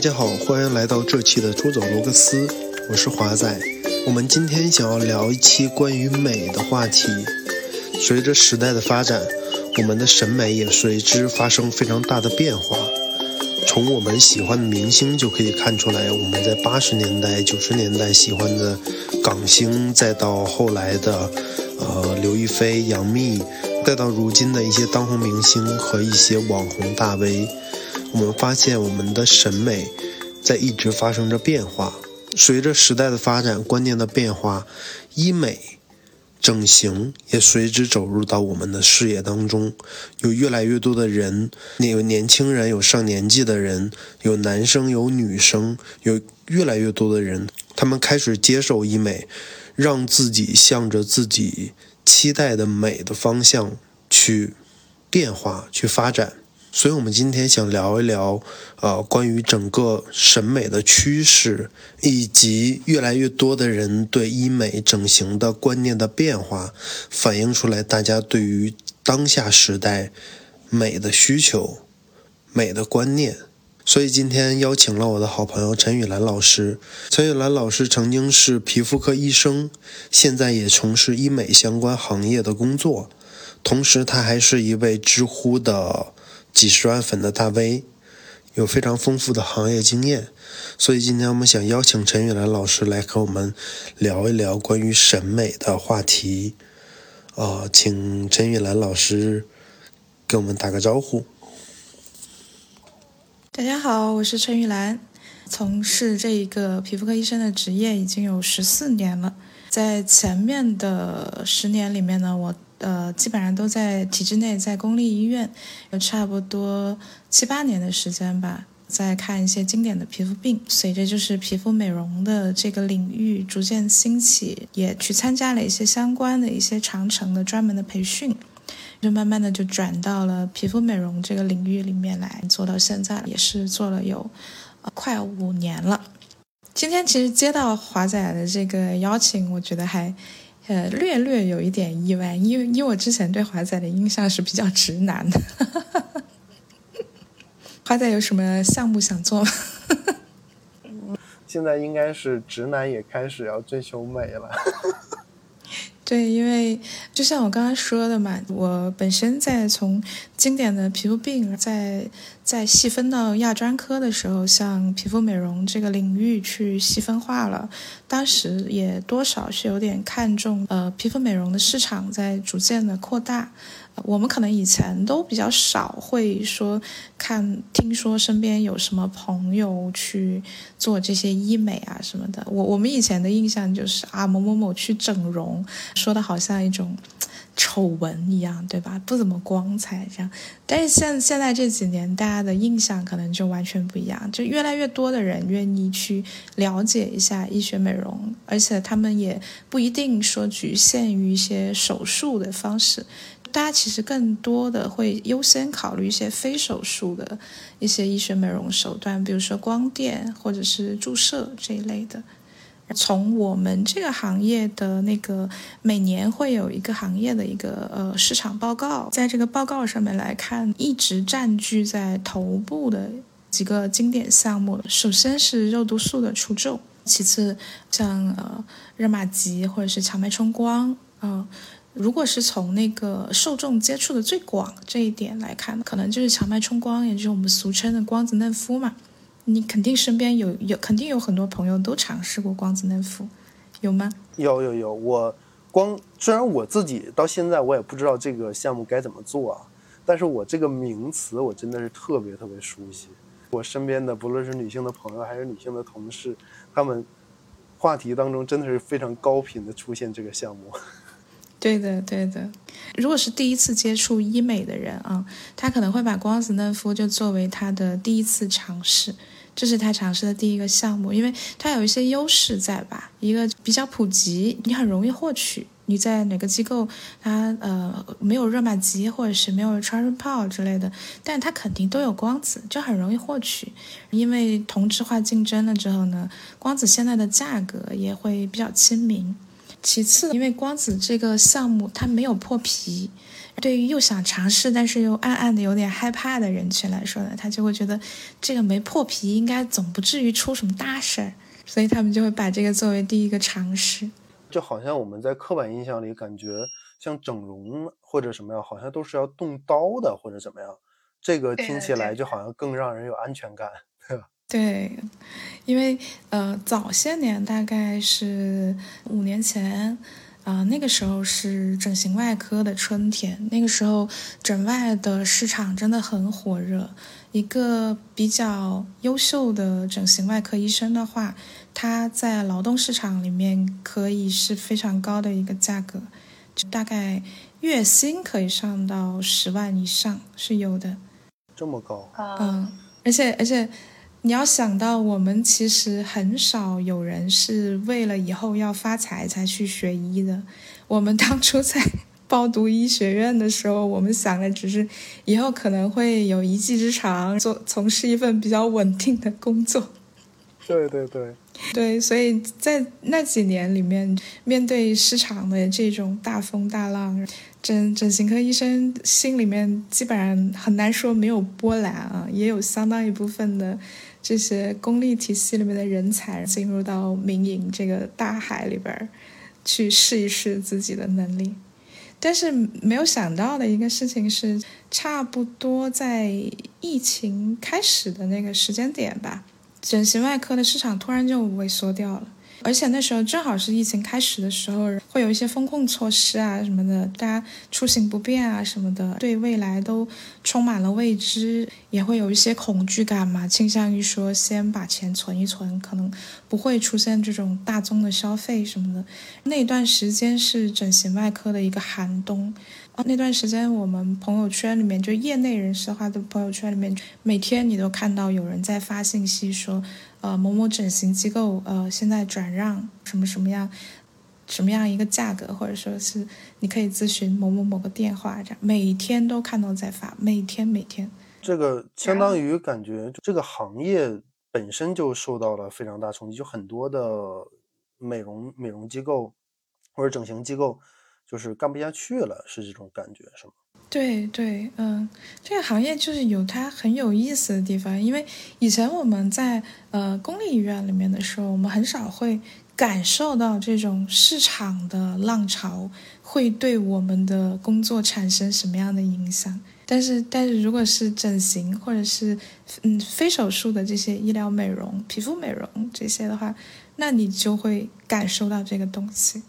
大家好，欢迎来到这期的出走罗格斯，我是华仔。我们今天想要聊一期关于美的话题。随着时代的发展，我们的审美也随之发生非常大的变化。从我们喜欢的明星就可以看出来，我们在八十年代、九十年代喜欢的港星，再到后来的呃刘亦菲、杨幂，再到如今的一些当红明星和一些网红大 V，我们发现我们的审美在一直发生着变化。随着时代的发展，观念的变化，医美。整形也随之走入到我们的视野当中，有越来越多的人，有年轻人，有上年纪的人，有男生，有女生，有越来越多的人，他们开始接受医美，让自己向着自己期待的美的方向去变化、去发展。所以，我们今天想聊一聊，呃，关于整个审美的趋势，以及越来越多的人对医美整形的观念的变化，反映出来大家对于当下时代美的需求、美的观念。所以，今天邀请了我的好朋友陈雨兰老师。陈雨兰老师曾经是皮肤科医生，现在也从事医美相关行业的工作，同时，他还是一位知乎的。几十万粉的大 V，有非常丰富的行业经验，所以今天我们想邀请陈玉兰老师来和我们聊一聊关于审美的话题。呃，请陈玉兰老师给我们打个招呼。大家好，我是陈玉兰，从事这一个皮肤科医生的职业已经有十四年了，在前面的十年里面呢，我。呃，基本上都在体制内，在公立医院，有差不多七八年的时间吧，在看一些经典的皮肤病。随着就是皮肤美容的这个领域逐渐兴起，也去参加了一些相关的一些长程的专门的培训，就慢慢的就转到了皮肤美容这个领域里面来，做到现在也是做了有快五年了。今天其实接到华仔的这个邀请，我觉得还。呃，略略有一点意外，因为因为我之前对华仔的印象是比较直男的。华仔有什么项目想做吗？现在应该是直男也开始要追求美了。对，因为就像我刚刚说的嘛，我本身在从经典的皮肤病，在在细分到亚专科的时候，像皮肤美容这个领域去细分化了，当时也多少是有点看重，呃，皮肤美容的市场在逐渐的扩大。我们可能以前都比较少会说看听说身边有什么朋友去做这些医美啊什么的。我我们以前的印象就是啊某某某去整容，说的好像一种丑闻一样，对吧？不怎么光彩这样。但是现现在这几年大家他的印象可能就完全不一样，就越来越多的人愿意去了解一下医学美容，而且他们也不一定说局限于一些手术的方式。大家其实更多的会优先考虑一些非手术的一些医学美容手段，比如说光电或者是注射这一类的。从我们这个行业的那个每年会有一个行业的一个呃市场报告，在这个报告上面来看，一直占据在头部的几个经典项目，首先是肉毒素的除皱，其次像呃热玛吉或者是强脉冲光啊。如果是从那个受众接触的最广这一点来看，可能就是强脉冲光，也就是我们俗称的光子嫩肤嘛。你肯定身边有有，肯定有很多朋友都尝试过光子嫩肤，有吗？有有有，我光虽然我自己到现在我也不知道这个项目该怎么做啊，但是我这个名词我真的是特别特别熟悉。我身边的不论是女性的朋友还是女性的同事，他们话题当中真的是非常高频的出现这个项目。对的，对的。如果是第一次接触医美的人啊，他可能会把光子嫩肤就作为他的第一次尝试，这是他尝试的第一个项目，因为它有一些优势在吧？一个比较普及，你很容易获取。你在哪个机构，它呃没有热玛吉或者是没有超声炮之类的，但它肯定都有光子，就很容易获取。因为同质化竞争了之后呢，光子现在的价格也会比较亲民。其次，因为光子这个项目它没有破皮，对于又想尝试但是又暗暗的有点害怕的人群来说呢，他就会觉得这个没破皮应该总不至于出什么大事儿，所以他们就会把这个作为第一个尝试。就好像我们在刻板印象里感觉，像整容或者什么样，好像都是要动刀的或者怎么样，这个听起来就好像更让人有安全感，对吧？对，因为呃，早些年大概是五年前。啊，那个时候是整形外科的春天，那个时候整外的市场真的很火热。一个比较优秀的整形外科医生的话，他在劳动市场里面可以是非常高的一个价格，就大概月薪可以上到十万以上是有的。这么高？嗯，而且而且。你要想到，我们其实很少有人是为了以后要发财才去学医的。我们当初在 报读医学院的时候，我们想的只是以后可能会有一技之长，做从事一份比较稳定的工作。对对对，对，所以在那几年里面，面对市场的这种大风大浪，整整形科医生心里面基本上很难说没有波澜啊，也有相当一部分的。这些公立体系里面的人才进入到民营这个大海里边去试一试自己的能力，但是没有想到的一个事情是，差不多在疫情开始的那个时间点吧，整形外科的市场突然就萎缩掉了。而且那时候正好是疫情开始的时候，会有一些风控措施啊什么的，大家出行不便啊什么的，对未来都充满了未知，也会有一些恐惧感嘛，倾向于说先把钱存一存，可能不会出现这种大宗的消费什么的。那段时间是整形外科的一个寒冬。那段时间，我们朋友圈里面，就业内人士的话的朋友圈里面，每天你都看到有人在发信息说，呃，某某整形机构，呃，现在转让什么什么样，什么样一个价格，或者说是你可以咨询某某某个电话，这样每天都看到在发，每天每天。这个相当于感觉这个行业本身就受到了非常大冲击，就很多的美容美容机构或者整形机构。就是干不下去了，是这种感觉，是吗？对对，嗯，这个行业就是有它很有意思的地方，因为以前我们在呃公立医院里面的时候，我们很少会感受到这种市场的浪潮会对我们的工作产生什么样的影响。但是，但是如果是整形或者是嗯非手术的这些医疗美容、皮肤美容这些的话，那你就会感受到这个东西。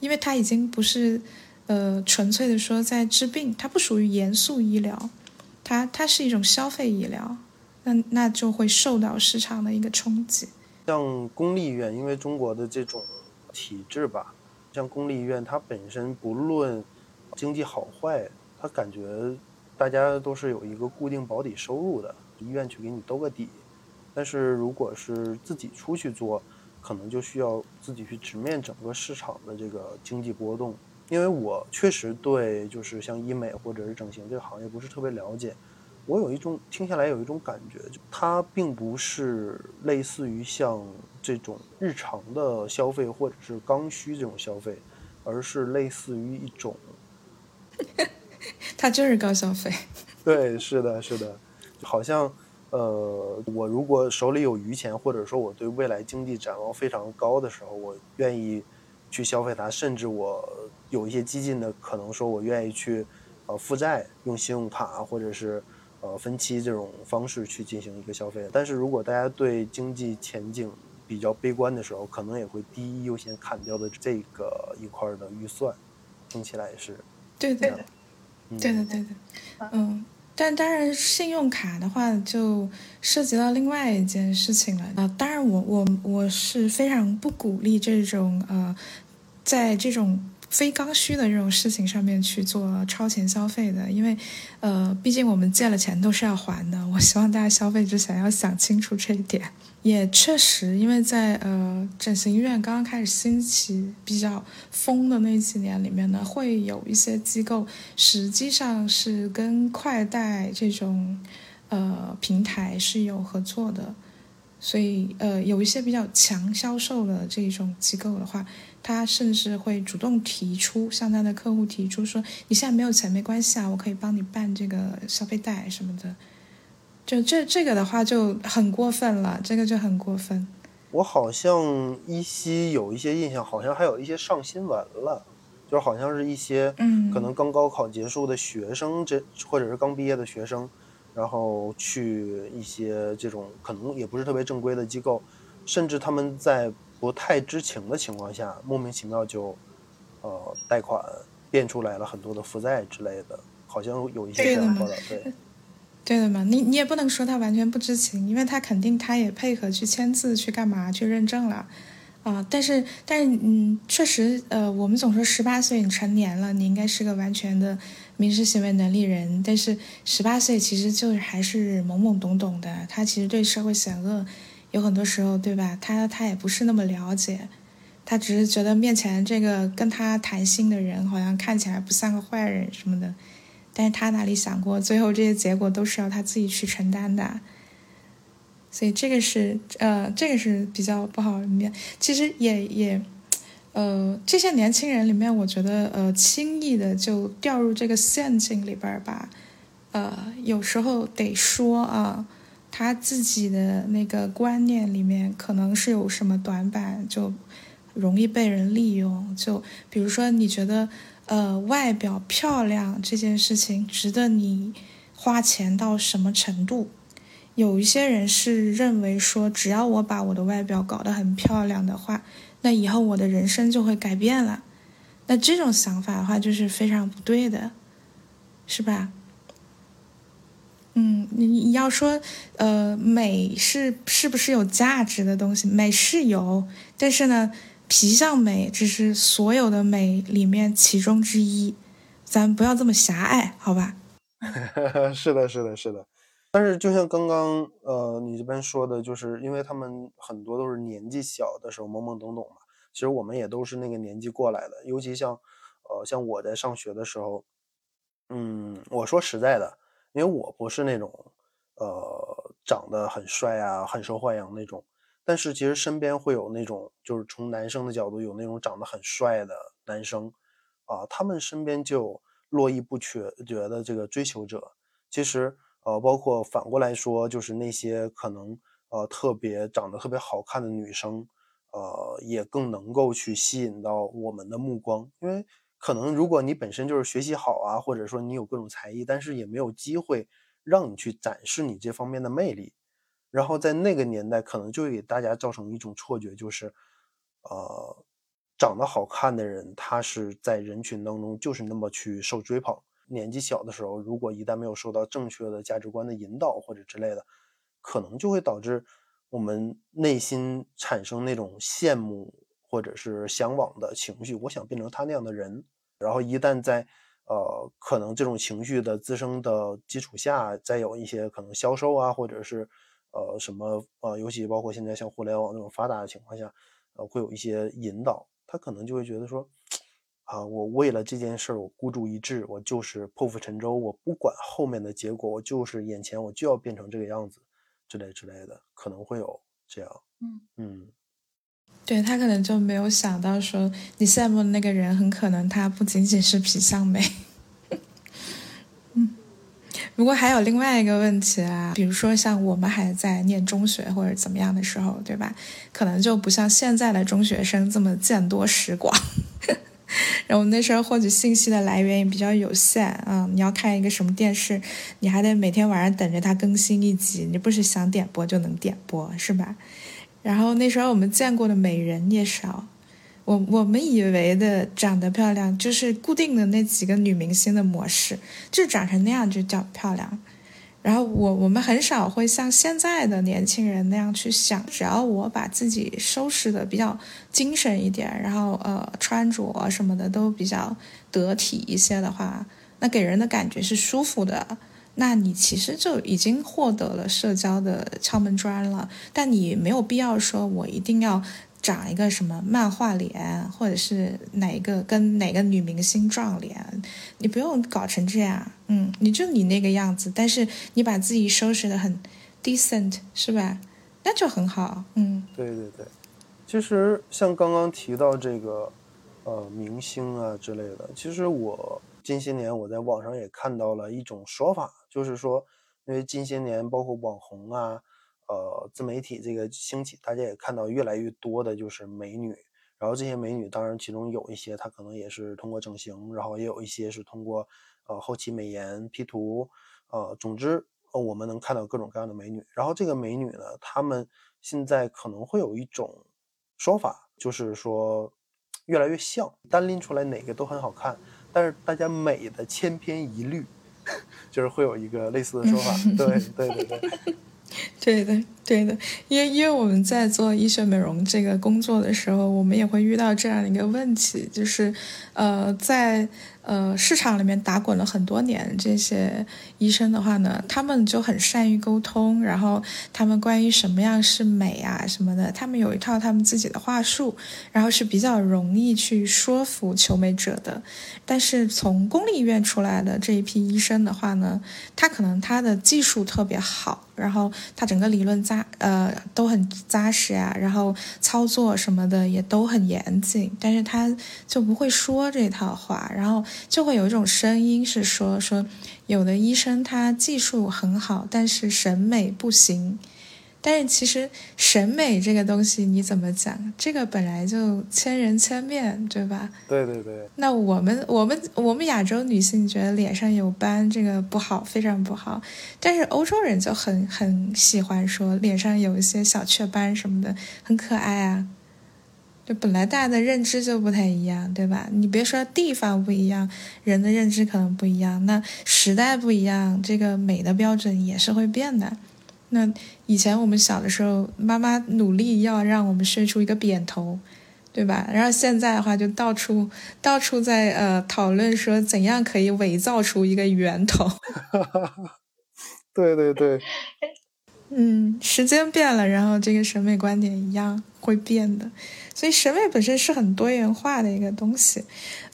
因为它已经不是，呃，纯粹的说在治病，它不属于严肃医疗，它它是一种消费医疗，那那就会受到市场的一个冲击。像公立医院，因为中国的这种体制吧，像公立医院，它本身不论经济好坏，它感觉大家都是有一个固定保底收入的，医院去给你兜个底。但是如果是自己出去做，可能就需要自己去直面整个市场的这个经济波动，因为我确实对就是像医美或者是整形这个行业不是特别了解，我有一种听下来有一种感觉，就它并不是类似于像这种日常的消费或者是刚需这种消费，而是类似于一种，它就是高消费。对，是的，是的，好像。呃，我如果手里有余钱，或者说我对未来经济展望非常高的时候，我愿意去消费它，甚至我有一些激进的可能说，我愿意去呃负债，用信用卡或者是呃分期这种方式去进行一个消费。但是如果大家对经济前景比较悲观的时候，可能也会第一优先砍掉的这个一块的预算，听起来也是对的，对的，对的，嗯。但当然，信用卡的话就涉及到另外一件事情了啊。当然，我我我是非常不鼓励这种呃，在这种非刚需的这种事情上面去做超前消费的，因为呃，毕竟我们借了钱都是要还的。我希望大家消费之前要想清楚这一点。也确实，因为在呃整形医院刚刚开始兴起、比较疯的那几年里面呢，会有一些机构实际上是跟快贷这种呃平台是有合作的。所以呃，有一些比较强销售的这种机构的话，他甚至会主动提出向他的客户提出说：“你现在没有钱没关系啊，我可以帮你办这个消费贷什么的。”就这这个的话就很过分了，这个就很过分。我好像依稀有一些印象，好像还有一些上新闻了，就是好像是一些嗯，可能刚高考结束的学生，这或者是刚毕业的学生，然后去一些这种可能也不是特别正规的机构，甚至他们在不太知情的情况下，莫名其妙就呃贷款变出来了很多的负债之类的，好像有一些这样报道，对。对的嘛，你你也不能说他完全不知情，因为他肯定他也配合去签字去干嘛去认证了，啊，但是但是嗯，确实呃，我们总说十八岁你成年了，你应该是个完全的民事行为能力人，但是十八岁其实就是还是懵懵懂懂的，他其实对社会险恶有很多时候对吧？他他也不是那么了解，他只是觉得面前这个跟他谈心的人好像看起来不像个坏人什么的。但是他哪里想过，最后这些结果都是要他自己去承担的，所以这个是呃，这个是比较不好的面。其实也也，呃，这些年轻人里面，我觉得呃，轻易的就掉入这个陷阱里边吧，呃，有时候得说啊，他自己的那个观念里面可能是有什么短板，就容易被人利用。就比如说，你觉得。呃，外表漂亮这件事情值得你花钱到什么程度？有一些人是认为说，只要我把我的外表搞得很漂亮的话，那以后我的人生就会改变了。那这种想法的话，就是非常不对的，是吧？嗯，你你要说，呃，美是是不是有价值的东西？美是有，但是呢？皮相美只是所有的美里面其中之一，咱不要这么狭隘，好吧？是的，是的，是的。但是就像刚刚呃你这边说的，就是因为他们很多都是年纪小的时候懵懵懂懂嘛。其实我们也都是那个年纪过来的，尤其像呃像我在上学的时候，嗯，我说实在的，因为我不是那种呃长得很帅啊、很受欢迎那种。但是其实身边会有那种，就是从男生的角度有那种长得很帅的男生，啊，他们身边就络绎不绝觉的这个追求者。其实，呃，包括反过来说，就是那些可能呃特别长得特别好看的女生，呃，也更能够去吸引到我们的目光。因为可能如果你本身就是学习好啊，或者说你有各种才艺，但是也没有机会让你去展示你这方面的魅力。然后在那个年代，可能就会给大家造成一种错觉，就是，呃，长得好看的人，他是在人群当中就是那么去受追捧。年纪小的时候，如果一旦没有受到正确的价值观的引导或者之类的，可能就会导致我们内心产生那种羡慕或者是向往的情绪。我想变成他那样的人。然后一旦在呃，可能这种情绪的滋生的基础下，再有一些可能销售啊，或者是。呃，什么呃，尤其包括现在像互联网那种发达的情况下，呃，会有一些引导，他可能就会觉得说，啊，我为了这件事儿，我孤注一掷，我就是破釜沉舟，我不管后面的结果，我就是眼前我就要变成这个样子，之类之类的，可能会有这样，嗯嗯，对他可能就没有想到说，你羡慕的那个人，很可能他不仅仅是皮相美。嗯不过还有另外一个问题啊，比如说像我们还在念中学或者怎么样的时候，对吧？可能就不像现在的中学生这么见多识广，然后那时候获取信息的来源也比较有限啊。你要看一个什么电视，你还得每天晚上等着它更新一集，你不是想点播就能点播，是吧？然后那时候我们见过的美人也少。我我们以为的长得漂亮，就是固定的那几个女明星的模式，就长成那样就叫漂亮。然后我我们很少会像现在的年轻人那样去想，只要我把自己收拾的比较精神一点，然后呃穿着什么的都比较得体一些的话，那给人的感觉是舒服的，那你其实就已经获得了社交的敲门砖了。但你没有必要说我一定要。长一个什么漫画脸，或者是哪一个跟哪个女明星撞脸，你不用搞成这样，嗯，你就你那个样子，但是你把自己收拾的很 decent，是吧？那就很好。嗯，对对对，其实像刚刚提到这个，呃，明星啊之类的，其实我近些年我在网上也看到了一种说法，就是说，因为近些年包括网红啊，呃，自媒体这个兴起，大家也看到越来越多的就是美女。然后这些美女，当然其中有一些她可能也是通过整形，然后也有一些是通过呃后期美颜 P 图，呃，总之呃我们能看到各种各样的美女。然后这个美女呢，她们现在可能会有一种说法，就是说越来越像，单拎出来哪个都很好看，但是大家美的千篇一律，就是会有一个类似的说法。对对对对。对的，对的，因为因为我们在做医学美容这个工作的时候，我们也会遇到这样一个问题，就是，呃，在。呃，市场里面打滚了很多年，这些医生的话呢，他们就很善于沟通，然后他们关于什么样是美啊什么的，他们有一套他们自己的话术，然后是比较容易去说服求美者的。但是从公立医院出来的这一批医生的话呢，他可能他的技术特别好，然后他整个理论在呃都很扎实啊，然后操作什么的也都很严谨，但是他就不会说这套话，然后。就会有一种声音是说说，有的医生他技术很好，但是审美不行。但是其实审美这个东西你怎么讲？这个本来就千人千面对吧？对对对。那我们我们我们亚洲女性觉得脸上有斑这个不好，非常不好。但是欧洲人就很很喜欢说脸上有一些小雀斑什么的，很可爱啊。就本来大家的认知就不太一样，对吧？你别说地方不一样，人的认知可能不一样，那时代不一样，这个美的标准也是会变的。那以前我们小的时候，妈妈努力要让我们生出一个扁头，对吧？然后现在的话，就到处到处在呃讨论说怎样可以伪造出一个圆头。对对对。嗯，时间变了，然后这个审美观点一样会变的，所以审美本身是很多元化的一个东西，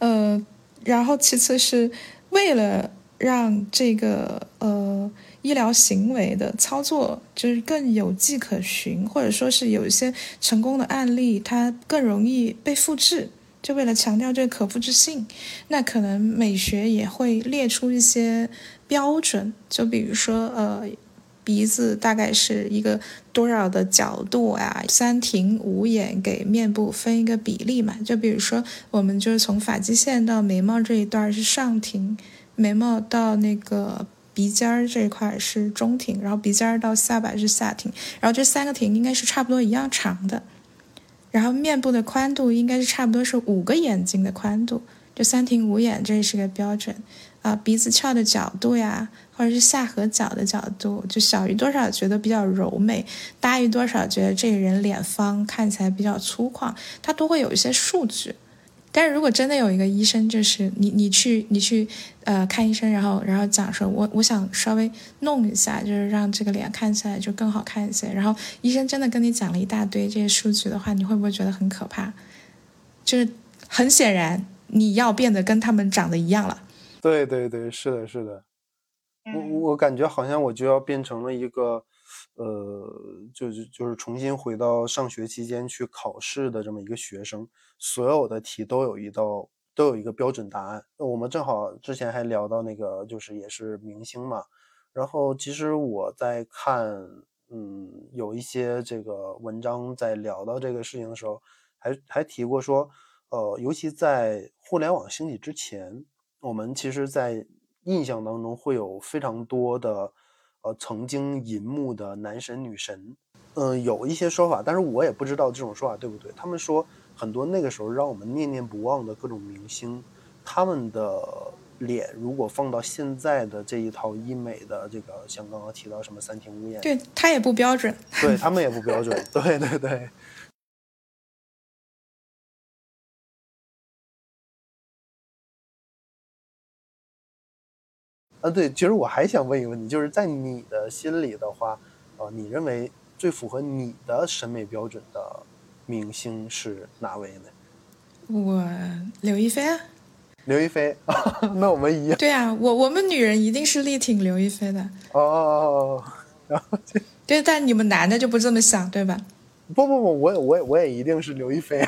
呃，然后其次是为了让这个呃医疗行为的操作就是更有迹可循，或者说是有一些成功的案例，它更容易被复制，就为了强调这个可复制性，那可能美学也会列出一些标准，就比如说呃。鼻子大概是一个多少的角度啊？三庭五眼给面部分一个比例嘛？就比如说，我们就是从发际线到眉毛这一段是上庭，眉毛到那个鼻尖儿这一块是中庭，然后鼻尖儿到下巴是下庭，然后这三个庭应该是差不多一样长的，然后面部的宽度应该是差不多是五个眼睛的宽度，就三庭五眼这是个标准啊，鼻子翘的角度呀。或者是下颌角的角度，就小于多少觉得比较柔美，大于多少觉得这个人脸方看起来比较粗犷，它都会有一些数据。但是如果真的有一个医生，就是你你去你去呃看医生，然后然后讲说，我我想稍微弄一下，就是让这个脸看起来就更好看一些。然后医生真的跟你讲了一大堆这些数据的话，你会不会觉得很可怕？就是很显然你要变得跟他们长得一样了。对对对，是的，是的。我我感觉好像我就要变成了一个，呃，就是就是重新回到上学期间去考试的这么一个学生，所有的题都有一道都有一个标准答案。我们正好之前还聊到那个，就是也是明星嘛。然后其实我在看，嗯，有一些这个文章在聊到这个事情的时候，还还提过说，呃，尤其在互联网兴起之前，我们其实，在印象当中会有非常多的，呃，曾经银幕的男神女神，嗯，有一些说法，但是我也不知道这种说法对不对。他们说很多那个时候让我们念念不忘的各种明星，他们的脸如果放到现在的这一套医美的这个，像刚刚提到什么三庭五眼，对他也不标准，对他们也不标准，对 对对。啊，对，其实我还想问一个问题，就是在你的心里的话，呃，你认为最符合你的审美标准的明星是哪位呢？我刘亦菲啊。刘亦菲，那我们一样。对啊，我我们女人一定是力挺刘亦菲的。哦，然后就对，但你们男的就不这么想，对吧？不不不，我也我也我也一定是刘亦菲。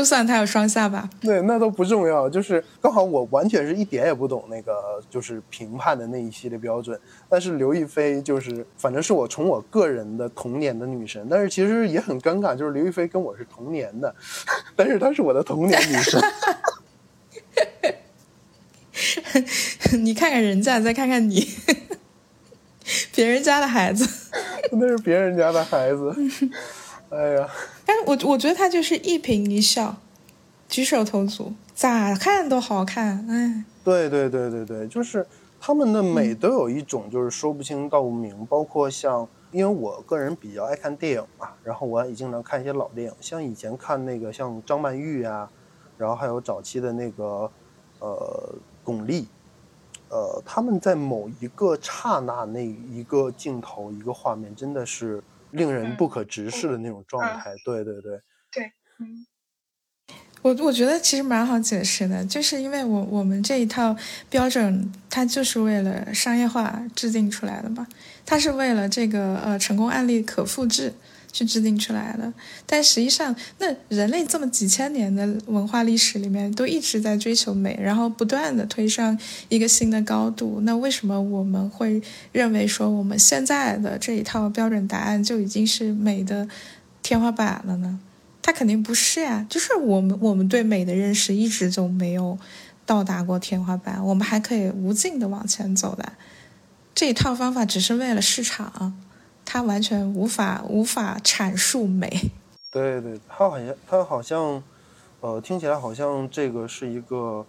就算他有双下巴，对，那都不重要。就是刚好我完全是一点也不懂那个就是评判的那一系列标准。但是刘亦菲就是反正是我从我个人的童年的女神，但是其实也很尴尬，就是刘亦菲跟我是同年的，但是她是我的童年女神。你看看人家，再看看你，别人家的孩子，那是别人家的孩子。哎呀，但是我我觉得他就是一颦一笑，举手投足，咋看都好看。哎，对对对对对，就是他们的美都有一种就是说不清道不明。包括像，因为我个人比较爱看电影嘛，然后我也经常看一些老电影，像以前看那个像张曼玉啊，然后还有早期的那个呃巩俐，呃，他们在某一个刹那那一个镜头一个画面，真的是。令人不可直视的那种状态，对对对，对，嗯，我我觉得其实蛮好解释的，就是因为我我们这一套标准，它就是为了商业化制定出来的嘛，它是为了这个呃成功案例可复制。去制定出来的，但实际上，那人类这么几千年的文化历史里面，都一直在追求美，然后不断的推上一个新的高度。那为什么我们会认为说我们现在的这一套标准答案就已经是美的天花板了呢？它肯定不是呀，就是我们我们对美的认识一直就没有到达过天花板，我们还可以无尽的往前走的。这一套方法只是为了市场。它完全无法无法阐述美，对对，他好像他好像，呃，听起来好像这个是一个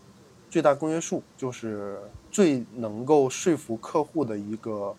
最大公约数，就是最能够说服客户的一个，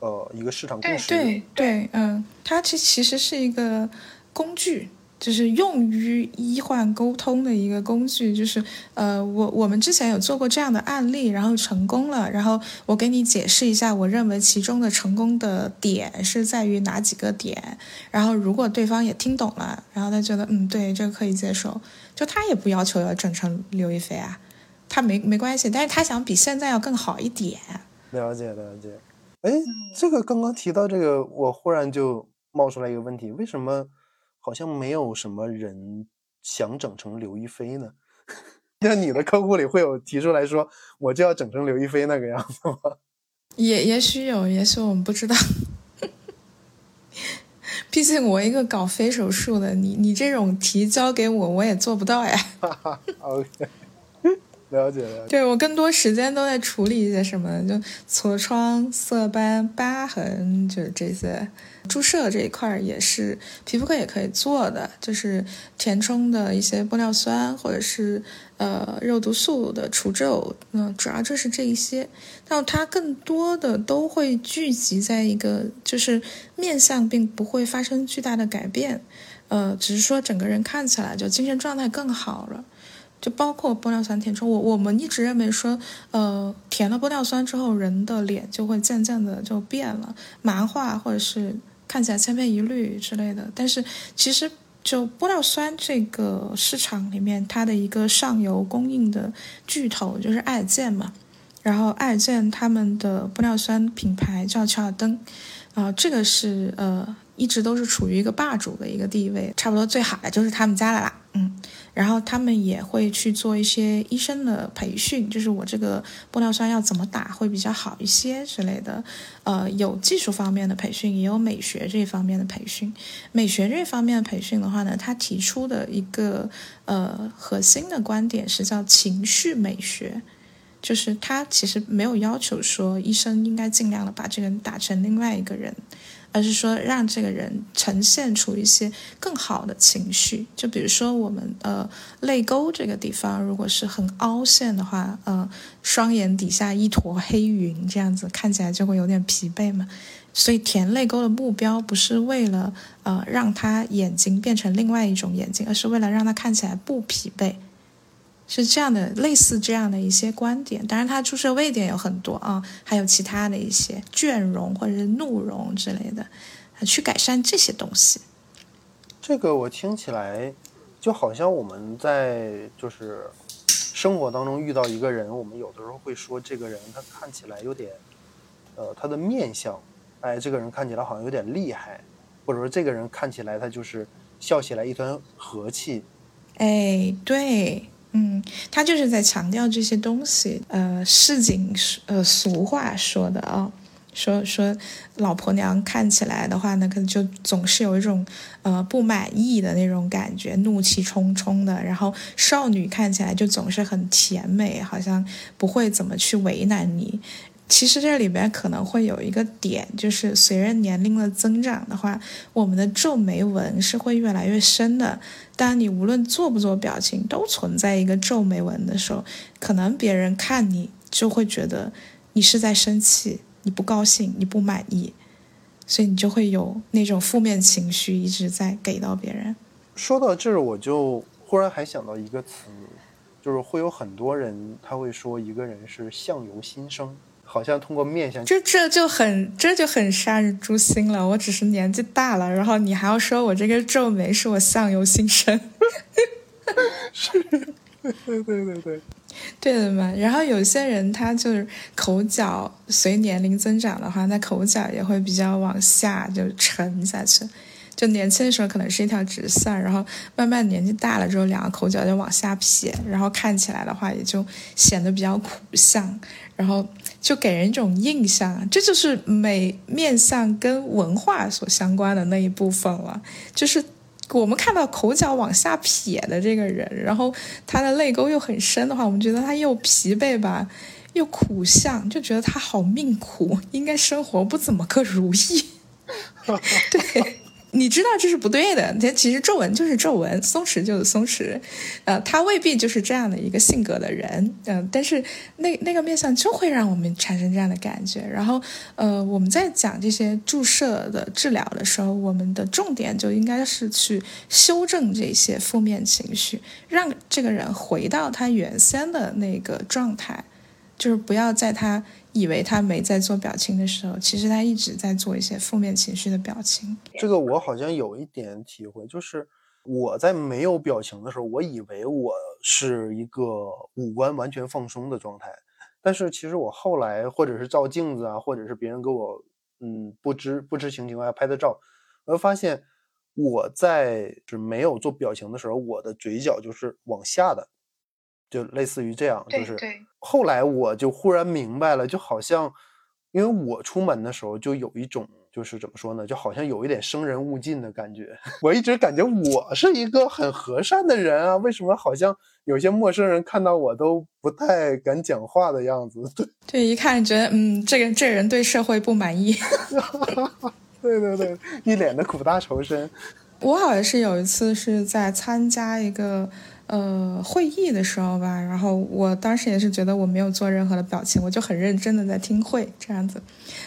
呃，一个市场共识。对对对，嗯，它其其实是一个工具。就是用于医患沟通的一个工具，就是呃，我我们之前有做过这样的案例，然后成功了，然后我给你解释一下，我认为其中的成功的点是在于哪几个点，然后如果对方也听懂了，然后他觉得嗯，对，这个可以接受，就他也不要求要整成刘亦菲啊，他没没关系，但是他想比现在要更好一点。了解了解，哎，这个刚刚提到这个，我忽然就冒出来一个问题，为什么？好像没有什么人想整成刘亦菲呢。那你的客户里会有提出来说，我就要整成刘亦菲那个样子吗？也也许有，也许我们不知道。毕竟我一个搞非手术的，你你这种题交给我，我也做不到呀。OK，了解了解。对我更多时间都在处理一些什么，就痤疮、色斑、疤痕，就是这些。注射这一块也是皮肤科也可以做的，就是填充的一些玻尿酸或者是呃肉毒素的除皱，嗯主要就是这一些。那它更多的都会聚集在一个，就是面相并不会发生巨大的改变，呃，只是说整个人看起来就精神状态更好了。就包括玻尿酸填充，我我们一直认为说，呃，填了玻尿酸之后，人的脸就会渐渐的就变了，麻化或者是。看起来千篇一律之类的，但是其实就玻尿酸这个市场里面，它的一个上游供应的巨头就是爱尔健嘛，然后爱尔健他们的玻尿酸品牌叫乔尔登，啊，这个是呃一直都是处于一个霸主的一个地位，差不多最好的就是他们家了啦，嗯。然后他们也会去做一些医生的培训，就是我这个玻尿酸要怎么打会比较好一些之类的。呃，有技术方面的培训，也有美学这方面的培训。美学这方面的培训的话呢，他提出的一个呃核心的观点是叫情绪美学，就是他其实没有要求说医生应该尽量的把这个人打成另外一个人。而是说让这个人呈现出一些更好的情绪，就比如说我们呃泪沟这个地方，如果是很凹陷的话，呃双眼底下一坨黑云这样子看起来就会有点疲惫嘛。所以填泪沟的目标不是为了呃让他眼睛变成另外一种眼睛，而是为了让他看起来不疲惫。是这样的，类似这样的一些观点，当然它注射位点有很多啊，还有其他的一些倦容或者是怒容之类的，去改善这些东西。这个我听起来就好像我们在就是生活当中遇到一个人，我们有的时候会说这个人他看起来有点呃，他的面相，哎，这个人看起来好像有点厉害，或者说这个人看起来他就是笑起来一团和气。哎，对，嗯，他就是在强调这些东西。呃，市井呃俗话说的啊。说说老婆娘看起来的话呢，可能就总是有一种呃不满意的那种感觉，怒气冲冲的。然后少女看起来就总是很甜美，好像不会怎么去为难你。其实这里边可能会有一个点，就是随着年龄的增长的话，我们的皱眉纹是会越来越深的。当你无论做不做表情都存在一个皱眉纹的时候，可能别人看你就会觉得你是在生气。你不高兴，你不满意，所以你就会有那种负面情绪一直在给到别人。说到这儿，我就忽然还想到一个词，就是会有很多人他会说一个人是相由心生，好像通过面相。这这就很这就很杀人诛心了。我只是年纪大了，然后你还要说我这个皱眉是我相由心生。是，对对对对。对的嘛，然后有些人他就是口角随年龄增长的话，那口角也会比较往下就沉下去。就年轻的时候可能是一条直线，然后慢慢年纪大了之后，两个口角就往下撇，然后看起来的话也就显得比较苦相，然后就给人一种印象，这就是美面相跟文化所相关的那一部分了，就是。我们看到口角往下撇的这个人，然后他的泪沟又很深的话，我们觉得他又疲惫吧，又苦相，就觉得他好命苦，应该生活不怎么个如意。对。你知道这是不对的，它其实皱纹就是皱纹，松弛就是松弛，呃，他未必就是这样的一个性格的人，嗯，但是那那个面相就会让我们产生这样的感觉。然后，呃，我们在讲这些注射的治疗的时候，我们的重点就应该是去修正这些负面情绪，让这个人回到他原先的那个状态，就是不要在他。以为他没在做表情的时候，其实他一直在做一些负面情绪的表情。这个我好像有一点体会，就是我在没有表情的时候，我以为我是一个五官完全放松的状态。但是其实我后来，或者是照镜子啊，或者是别人给我嗯不知不知情情况下拍的照，我会发现我在是没有做表情的时候，我的嘴角就是往下的。就类似于这样，就是后来我就忽然明白了，就好像，因为我出门的时候就有一种，就是怎么说呢，就好像有一点生人勿近的感觉。我一直感觉我是一个很和善的人啊，为什么好像有些陌生人看到我都不太敢讲话的样子？对，对，一看觉得，嗯，这个这人对社会不满意。对对对，一脸的苦大仇深。我好像是有一次是在参加一个。呃，会议的时候吧，然后我当时也是觉得我没有做任何的表情，我就很认真的在听会这样子。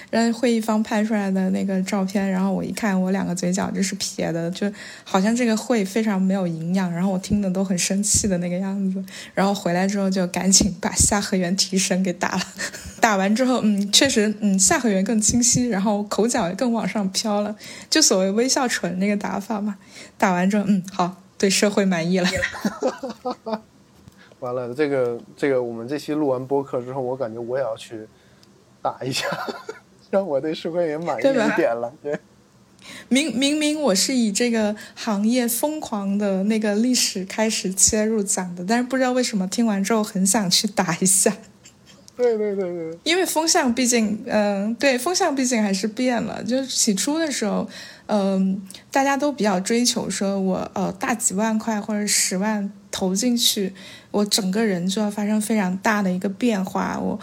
然后会议方拍出来的那个照片，然后我一看，我两个嘴角就是撇的，就好像这个会非常没有营养，然后我听的都很生气的那个样子。然后回来之后就赶紧把下颌缘提升给打了，打完之后，嗯，确实，嗯，下颌缘更清晰，然后口角也更往上飘了，就所谓微笑唇那个打法嘛。打完之后，嗯，好。对社会满意了，完了，这个这个，我们这期录完播客之后，我感觉我也要去打一下，让我对社会也满意一点了。对，明明明我是以这个行业疯狂的那个历史开始切入讲的，但是不知道为什么听完之后很想去打一下。对对对对，因为风向毕竟，嗯，对，风向毕竟还是变了。就起初的时候。嗯，大家都比较追求说，我呃大几万块或者十万投进去，我整个人就要发生非常大的一个变化。我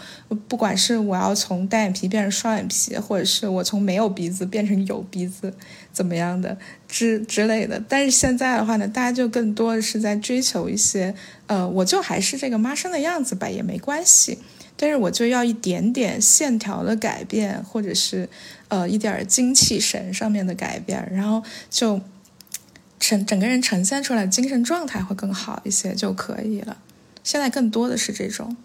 不管是我要从单眼皮变成双眼皮，或者是我从没有鼻子变成有鼻子，怎么样的之之类的。但是现在的话呢，大家就更多的是在追求一些，呃，我就还是这个妈生的样子吧，也没关系。但是我就要一点点线条的改变，或者是。呃，一点精气神上面的改变，然后就呈整个人呈现出来精神状态会更好一些就可以了。现在更多的是这种。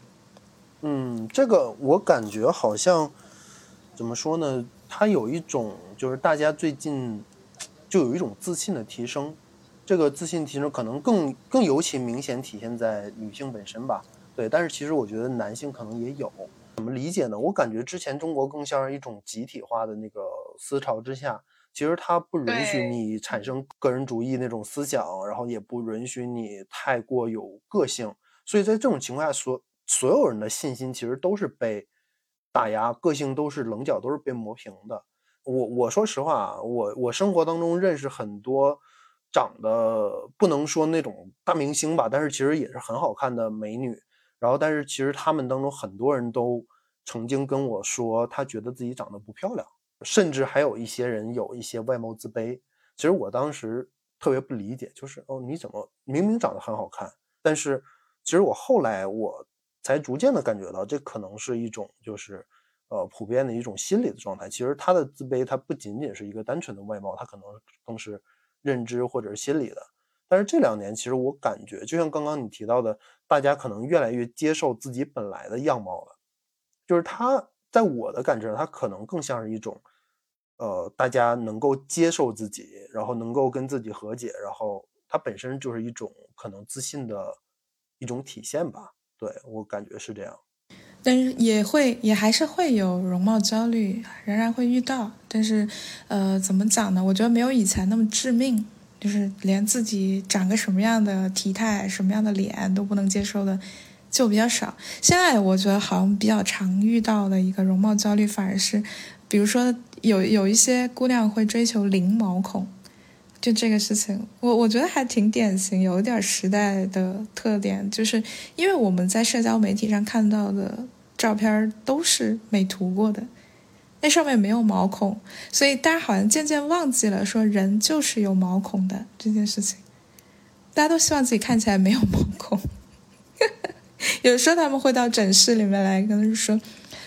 嗯，这个我感觉好像怎么说呢？它有一种就是大家最近就有一种自信的提升。这个自信提升可能更更尤其明显体现在女性本身吧。对，但是其实我觉得男性可能也有。怎么理解呢？我感觉之前中国更像是一种集体化的那个思潮之下，其实它不允许你产生个人主义那种思想，然后也不允许你太过有个性。所以在这种情况下，所所有人的信心其实都是被打压，个性都是棱角都是被磨平的。我我说实话啊，我我生活当中认识很多长得不能说那种大明星吧，但是其实也是很好看的美女。然后，但是其实他们当中很多人都曾经跟我说，他觉得自己长得不漂亮，甚至还有一些人有一些外貌自卑。其实我当时特别不理解，就是哦，你怎么明明长得很好看？但是其实我后来我才逐渐的感觉到，这可能是一种就是呃普遍的一种心理的状态。其实他的自卑，他不仅仅是一个单纯的外貌，他可能更是认知或者是心理的。但是这两年，其实我感觉，就像刚刚你提到的，大家可能越来越接受自己本来的样貌了。就是他在我的感知上，他可能更像是一种，呃，大家能够接受自己，然后能够跟自己和解，然后它本身就是一种可能自信的一种体现吧。对我感觉是这样。但是也会，也还是会有容貌焦虑，仍然会遇到。但是，呃，怎么讲呢？我觉得没有以前那么致命。就是连自己长个什么样的体态、什么样的脸都不能接受的，就比较少。现在我觉得好像比较常遇到的一个容貌焦虑，反而是，比如说有有一些姑娘会追求零毛孔，就这个事情，我我觉得还挺典型，有一点时代的特点，就是因为我们在社交媒体上看到的照片都是美图过的。那上面没有毛孔，所以大家好像渐渐忘记了说人就是有毛孔的这件事情。大家都希望自己看起来没有毛孔。有时候他们会到诊室里面来，跟他说：“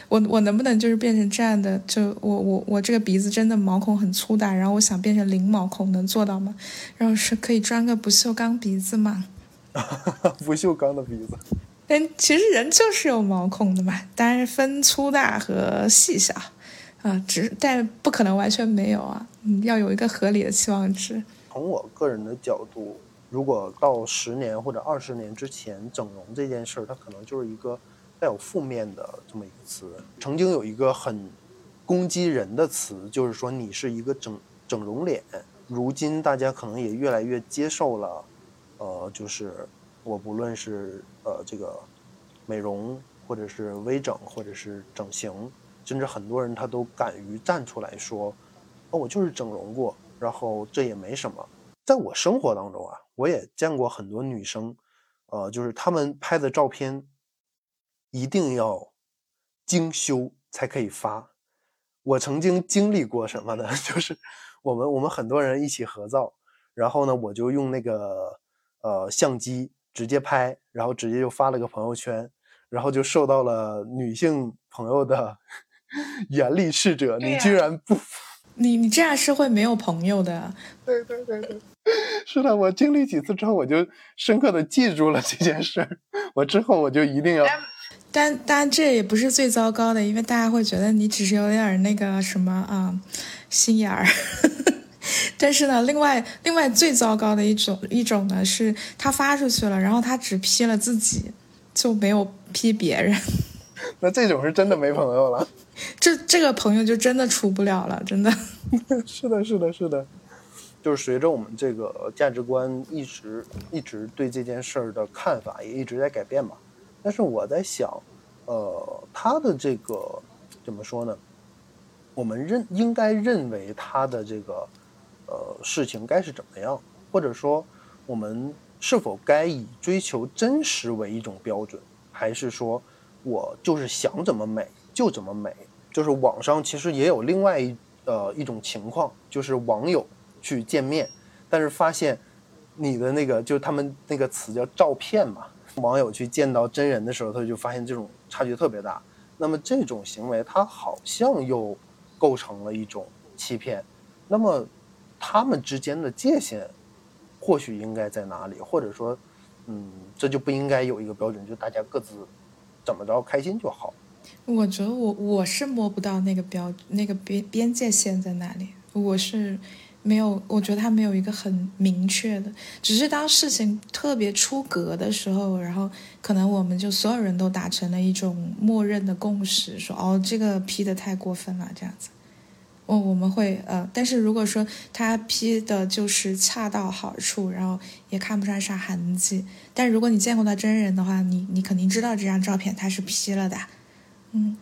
我我能不能就是变成这样的？就我我我这个鼻子真的毛孔很粗大，然后我想变成零毛孔，能做到吗？然后是可以装个不锈钢鼻子吗？不锈钢的鼻子。但其实人就是有毛孔的嘛，当然分粗大和细小。”啊，只但不可能完全没有啊，你，要有一个合理的期望值。从我个人的角度，如果到十年或者二十年之前，整容这件事儿，它可能就是一个带有负面的这么一个词。曾经有一个很攻击人的词，就是说你是一个整整容脸。如今大家可能也越来越接受了，呃，就是我不论是呃这个美容，或者是微整，或者是整形。甚至很多人他都敢于站出来说：“哦，我就是整容过，然后这也没什么。”在我生活当中啊，我也见过很多女生，呃，就是她们拍的照片一定要精修才可以发。我曾经经历过什么呢？就是我们我们很多人一起合照，然后呢，我就用那个呃相机直接拍，然后直接就发了个朋友圈，然后就受到了女性朋友的。严厉斥责你，居然不，你你这样是会没有朋友的。对对对对，是的，我经历几次之后，我就深刻的记住了这件事儿。我之后我就一定要。但但这也不是最糟糕的，因为大家会觉得你只是有点那个什么啊心眼儿。但是呢，另外另外最糟糕的一种一种呢，是他发出去了，然后他只批了自己，就没有批别人。那这种是真的没朋友了。这这个朋友就真的处不了了，真的。是的，是的，是的。就是随着我们这个价值观一直一直对这件事儿的看法也一直在改变嘛。但是我在想，呃，他的这个怎么说呢？我们认应该认为他的这个呃事情该是怎么样，或者说我们是否该以追求真实为一种标准，还是说我就是想怎么美？就怎么美，就是网上其实也有另外一呃一种情况，就是网友去见面，但是发现你的那个就他们那个词叫照片嘛，网友去见到真人的时候，他就发现这种差距特别大。那么这种行为，它好像又构成了一种欺骗。那么他们之间的界限或许应该在哪里？或者说，嗯，这就不应该有一个标准，就大家各自怎么着开心就好。我觉得我我是摸不到那个标那个边边界线在哪里。我是没有，我觉得他没有一个很明确的，只是当事情特别出格的时候，然后可能我们就所有人都达成了一种默认的共识，说哦，这个 P 的太过分了，这样子。我我们会呃，但是如果说他 P 的就是恰到好处，然后也看不出来啥痕迹，但如果你见过他真人的话，你你肯定知道这张照片他是 P 了的，嗯，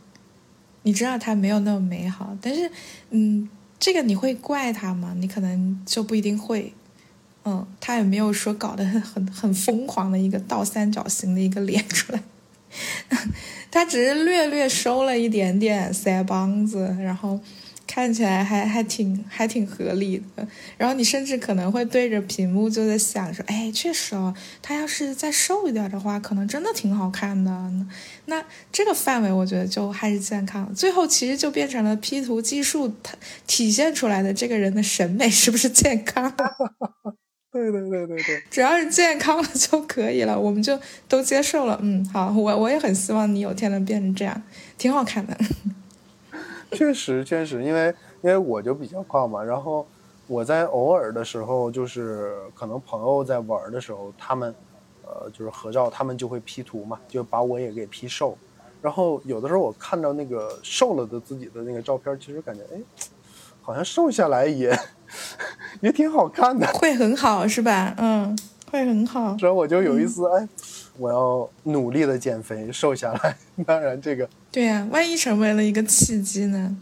你知道他没有那么美好，但是嗯。这个你会怪他吗？你可能就不一定会，嗯，他也没有说搞得很很很疯狂的一个倒三角形的一个脸出来，他只是略略收了一点点腮帮子，然后。看起来还还挺还挺合理的，然后你甚至可能会对着屏幕就在想说，哎，确实哦，他要是再瘦一点的话，可能真的挺好看的。那这个范围我觉得就还是健康。最后其实就变成了 P 图技术它体现出来的这个人的审美是不是健康？对对对对对，只要是健康了就可以了，我们就都接受了。嗯，好，我我也很希望你有天能变成这样，挺好看的。确实，确实，因为因为我就比较胖嘛，然后我在偶尔的时候，就是可能朋友在玩的时候，他们，呃，就是合照，他们就会 P 图嘛，就把我也给 P 瘦，然后有的时候我看到那个瘦了的自己的那个照片，其实感觉，哎，好像瘦下来也 也挺好看的，会很好是吧？嗯，会很好。所以我就有一丝，哎。我要努力的减肥，瘦下来。当然，这个对呀，万一成为了一个契机呢？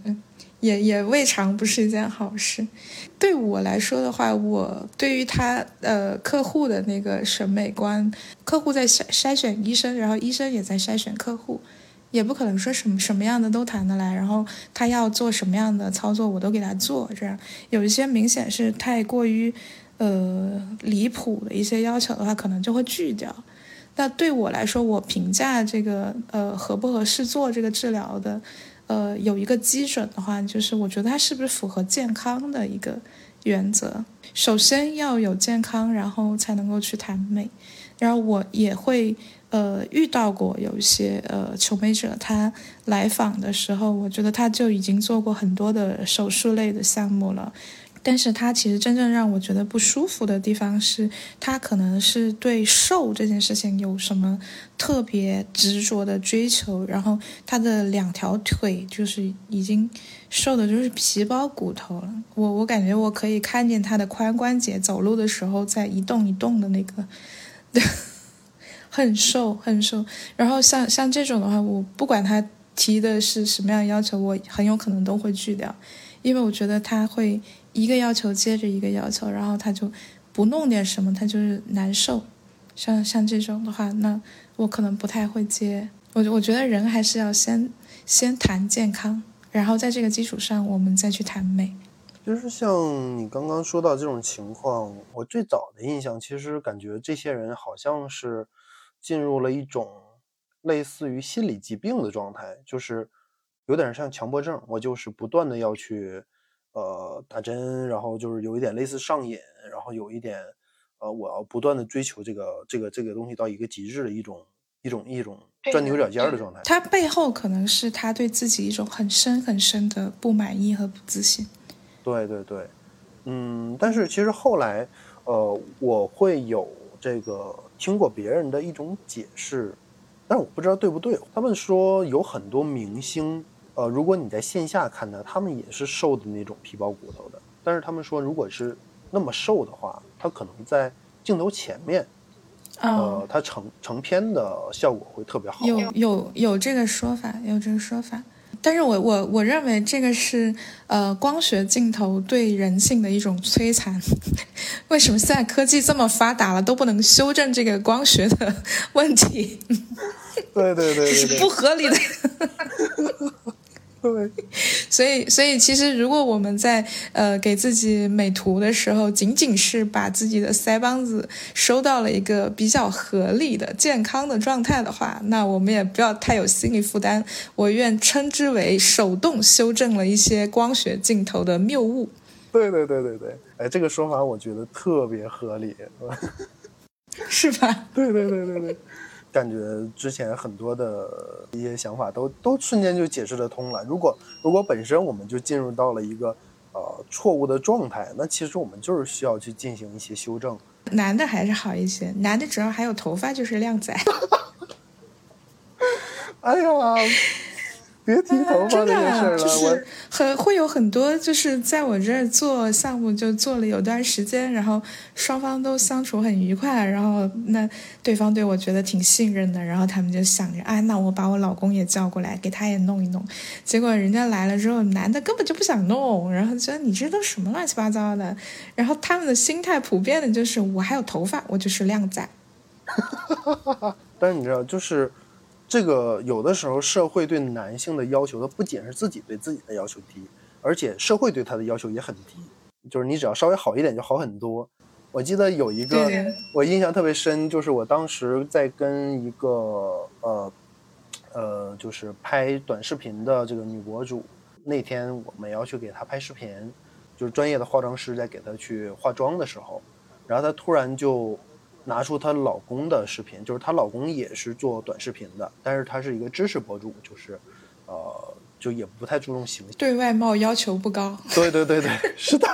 也也未尝不是一件好事。对我来说的话，我对于他呃客户的那个审美观，客户在筛筛选医生，然后医生也在筛选客户，也不可能说什么什么样的都谈得来。然后他要做什么样的操作，我都给他做。这样有一些明显是太过于呃离谱的一些要求的话，可能就会拒掉。那对我来说，我评价这个呃合不合适做这个治疗的，呃有一个基准的话，就是我觉得它是不是符合健康的一个原则。首先要有健康，然后才能够去谈美。然后我也会呃遇到过有一些呃求美者，他来访的时候，我觉得他就已经做过很多的手术类的项目了。但是他其实真正让我觉得不舒服的地方是，他可能是对瘦这件事情有什么特别执着的追求，然后他的两条腿就是已经瘦的就是皮包骨头了。我我感觉我可以看见他的髋关节走路的时候在一动一动的那个，很瘦很瘦。然后像像这种的话，我不管他提的是什么样的要求，我很有可能都会拒掉，因为我觉得他会。一个要求接着一个要求，然后他就不弄点什么，他就是难受。像像这种的话，那我可能不太会接。我我觉得人还是要先先谈健康，然后在这个基础上，我们再去谈美。就是像你刚刚说到这种情况，我最早的印象，其实感觉这些人好像是进入了一种类似于心理疾病的状态，就是有点像强迫症。我就是不断的要去。呃，打针，然后就是有一点类似上瘾，然后有一点，呃，我要不断的追求这个这个这个东西到一个极致的一种一种一种钻牛角尖的状态。他背后可能是他对自己一种很深很深的不满意和不自信。对对对，嗯，但是其实后来，呃，我会有这个听过别人的一种解释，但是我不知道对不对。他们说有很多明星。呃，如果你在线下看他，他们也是瘦的那种皮包骨头的。但是他们说，如果是那么瘦的话，他可能在镜头前面，呃，它成成片的效果会特别好。有有有这个说法，有这个说法。但是我我我认为这个是呃光学镜头对人性的一种摧残。为什么现在科技这么发达了都不能修正这个光学的问题？对对对对，这 是不合理的。对，所以所以其实如果我们在呃给自己美图的时候，仅仅是把自己的腮帮子收到了一个比较合理的健康的状态的话，那我们也不要太有心理负担。我愿称之为手动修正了一些光学镜头的谬误。对对对对对，哎，这个说法我觉得特别合理，是吧？对对对对对。感觉之前很多的一些想法都都瞬间就解释得通了。如果如果本身我们就进入到了一个呃错误的状态，那其实我们就是需要去进行一些修正。男的还是好一些，男的只要还有头发就是靓仔。哎呀。别提头发这件事了，我很会有很多，就是在我这儿做项目就做了有段时间，然后双方都相处很愉快，然后那对方对我觉得挺信任的，然后他们就想着，哎，那我把我老公也叫过来，给他也弄一弄。结果人家来了之后，男的根本就不想弄，然后觉得你这都什么乱七八糟的，然后他们的心态普遍的就是我还有头发，我就是靓仔。但是你知道，就是。这个有的时候，社会对男性的要求，它不仅是自己对自己的要求低，而且社会对他的要求也很低。就是你只要稍微好一点，就好很多。我记得有一个我印象特别深，就是我当时在跟一个呃呃，就是拍短视频的这个女博主，那天我们要去给她拍视频，就是专业的化妆师在给她去化妆的时候，然后她突然就。拿出她老公的视频，就是她老公也是做短视频的，但是他是一个知识博主，就是，呃，就也不太注重形象，对外貌要求不高。对对对对，是的，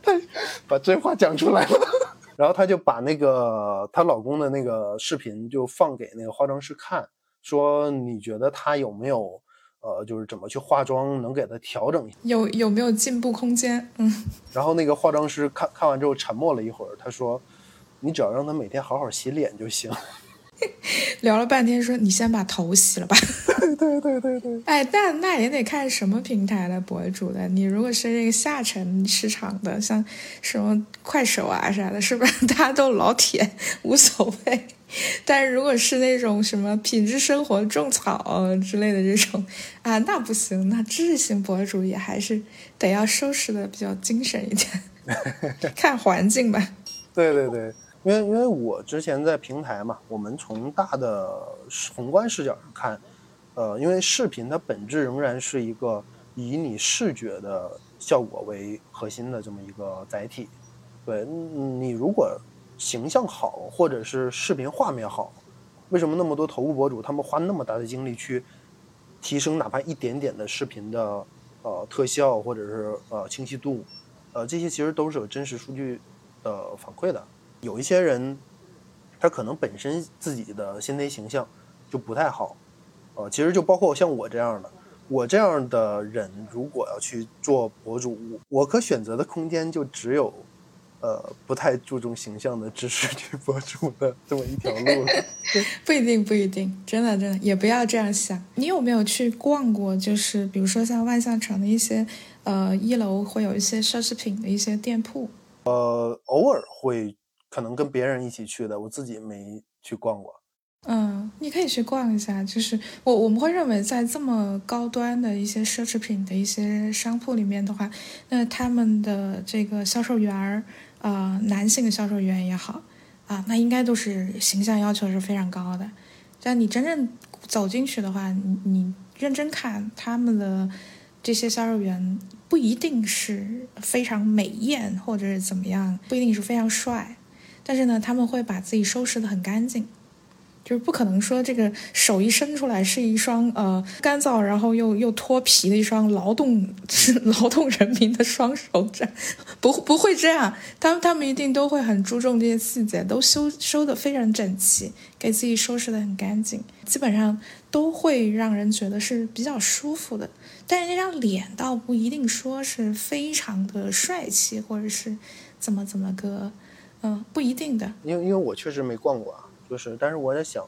他 把这话讲出来了。然后她就把那个她老公的那个视频就放给那个化妆师看，说你觉得他有没有？呃，就是怎么去化妆，能给他调整一下，有有没有进步空间？嗯。然后那个化妆师看看完之后沉默了一会儿，他说：“你只要让他每天好好洗脸就行。”聊了半天，说：“你先把头洗了吧。”对对对对对。哎，但那也得看什么平台的博主的。你如果是那个下沉市场的，像什么快手啊啥的，是不是大家都老铁，无所谓？但是如果是那种什么品质生活、种草之类的这种啊，那不行。那知识型博主也还是得要收拾的比较精神一点，看环境吧。对对对，因为因为我之前在平台嘛，我们从大的宏观视角上看，呃，因为视频它本质仍然是一个以你视觉的效果为核心的这么一个载体。对你如果。形象好，或者是视频画面好，为什么那么多头部博主他们花那么大的精力去提升哪怕一点点的视频的呃特效或者是呃清晰度，呃这些其实都是有真实数据的反馈的。有一些人他可能本身自己的先天形象就不太好，呃其实就包括像我这样的，我这样的人如果要去做博主，我可选择的空间就只有。呃，不太注重形象的知识女博主的这么一条路了，不一定，不一定，真的，真的，也不要这样想。你有没有去逛过？就是比如说像万象城的一些，呃，一楼会有一些奢侈品的一些店铺。呃，偶尔会，可能跟别人一起去的，我自己没去逛过。嗯，你可以去逛一下。就是我我们会认为，在这么高端的一些奢侈品的一些商铺里面的话，那他们的这个销售员儿。呃，男性的销售员也好，啊，那应该都是形象要求是非常高的。但你真正走进去的话，你你认真看他们的这些销售员，不一定是非常美艳或者是怎么样，不一定是非常帅，但是呢，他们会把自己收拾的很干净。就是不可能说这个手一伸出来是一双呃干燥然后又又脱皮的一双劳动劳动人民的双手，这 不不会这样，他们他们一定都会很注重这些细节，都修收的非常整齐，给自己收拾的很干净，基本上都会让人觉得是比较舒服的。但是那张脸倒不一定说是非常的帅气，或者是怎么怎么个，嗯，不一定的。因为因为我确实没逛过啊。就是，但是我在想，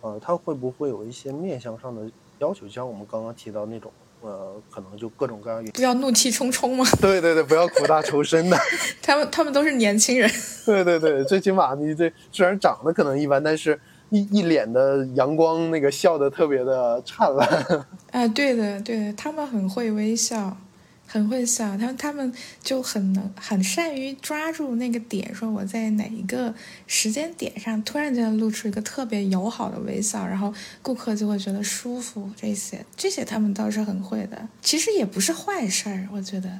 呃，他会不会有一些面相上的要求？像我们刚刚提到那种，呃，可能就各种各样。不要怒气冲冲吗？对对对，不要苦大仇深的。他们他们都是年轻人。对对对，最起码你这虽然长得可能一般，但是一一脸的阳光，那个笑的特别的灿烂。哎，对的对的，他们很会微笑。很会笑，他们他们就很能很善于抓住那个点，说我在哪一个时间点上突然间露出一个特别友好的微笑，然后顾客就会觉得舒服。这些这些他们倒是很会的，其实也不是坏事儿。我觉得，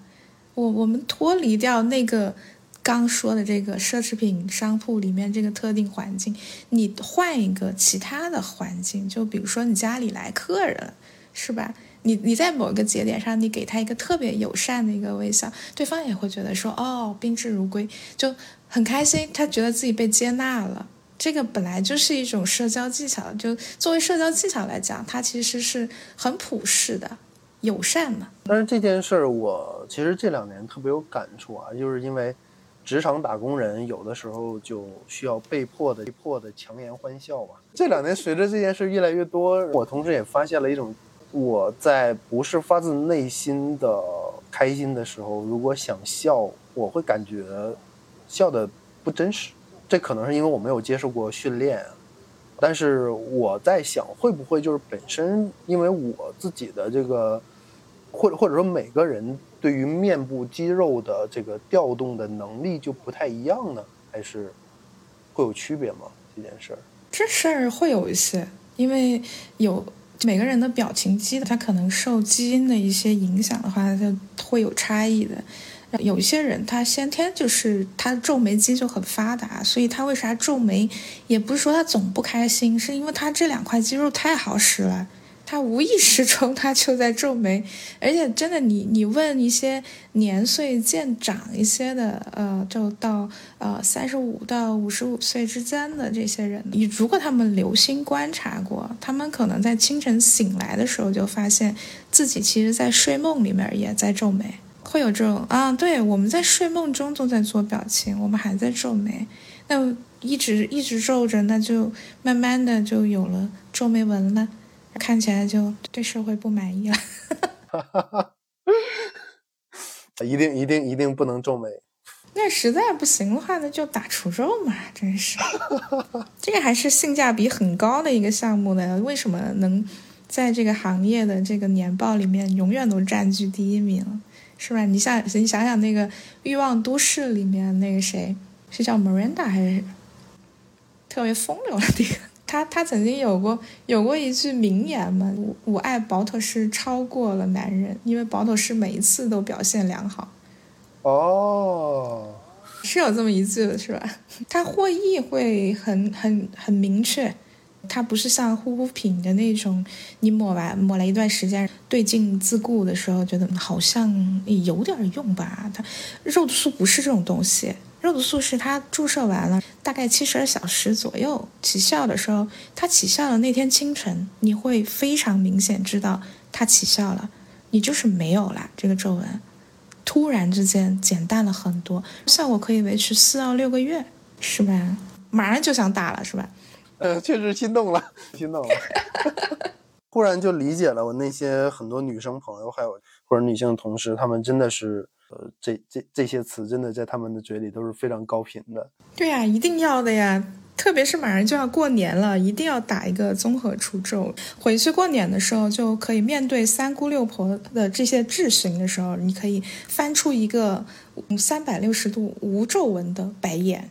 我我们脱离掉那个刚说的这个奢侈品商铺里面这个特定环境，你换一个其他的环境，就比如说你家里来客人。是吧？你你在某一个节点上，你给他一个特别友善的一个微笑，对方也会觉得说哦，宾至如归，就很开心，他觉得自己被接纳了。这个本来就是一种社交技巧，就作为社交技巧来讲，它其实是很普世的、友善的。但是这件事儿，我其实这两年特别有感触啊，就是因为职场打工人有的时候就需要被迫的、被迫的强颜欢笑吧。这两年随着这件事越来越多，我同时也发现了一种。我在不是发自内心的开心的时候，如果想笑，我会感觉笑的不真实。这可能是因为我没有接受过训练，但是我在想，会不会就是本身因为我自己的这个，或者或者说每个人对于面部肌肉的这个调动的能力就不太一样呢？还是会有区别吗？这件事儿，这事儿会有一些，因为有。每个人的表情肌，他可能受基因的一些影响的话，就会有差异的。有一些人他先天就是他皱眉肌就很发达，所以他为啥皱眉，也不是说他总不开心，是因为他这两块肌肉太好使了。他无意识中他就在皱眉，而且真的，你你问一些年岁渐长一些的，呃，就到呃三十五到五十五岁之间的这些人，你如果他们留心观察过，他们可能在清晨醒来的时候就发现自己其实在睡梦里面也在皱眉，会有这种啊，对，我们在睡梦中都在做表情，我们还在皱眉，那一直一直皱着，那就慢慢的就有了皱眉纹了。看起来就对社会不满意了，一定一定一定不能皱眉。那实在不行的话，那就打除皱嘛，真是。这个还是性价比很高的一个项目呢。为什么能在这个行业的这个年报里面永远都占据第一名，是吧？你想你想想那个《欲望都市》里面那个谁，是叫 Miranda 还是特别风流的那个？他他曾经有过有过一句名言嘛，我我爱保妥适超过了男人，因为保妥适每一次都表现良好。哦，是有这么一句的是吧？他获益会很很很明确，它不是像护肤品的那种，你抹完抹了一段时间，对镜自顾的时候觉得好像有点用吧？它肉毒素不是这种东西。肉毒素是它注射完了，大概七十二小时左右起效的时候，它起效的那天清晨，你会非常明显知道它起效了，你就是没有了这个皱纹，突然之间减淡了很多，效果可以维持四到六个月，是吧？马上就想打了，是吧？嗯，确实心动了，心动了，忽然就理解了我那些很多女生朋友，还有或者女性同事，她们真的是。呃，这这这些词真的在他们的嘴里都是非常高频的。对呀，一定要的呀！特别是马上就要过年了，一定要打一个综合除皱。回去过年的时候，就可以面对三姑六婆的这些质询的时候，你可以翻出一个三百六十度无皱纹的白眼。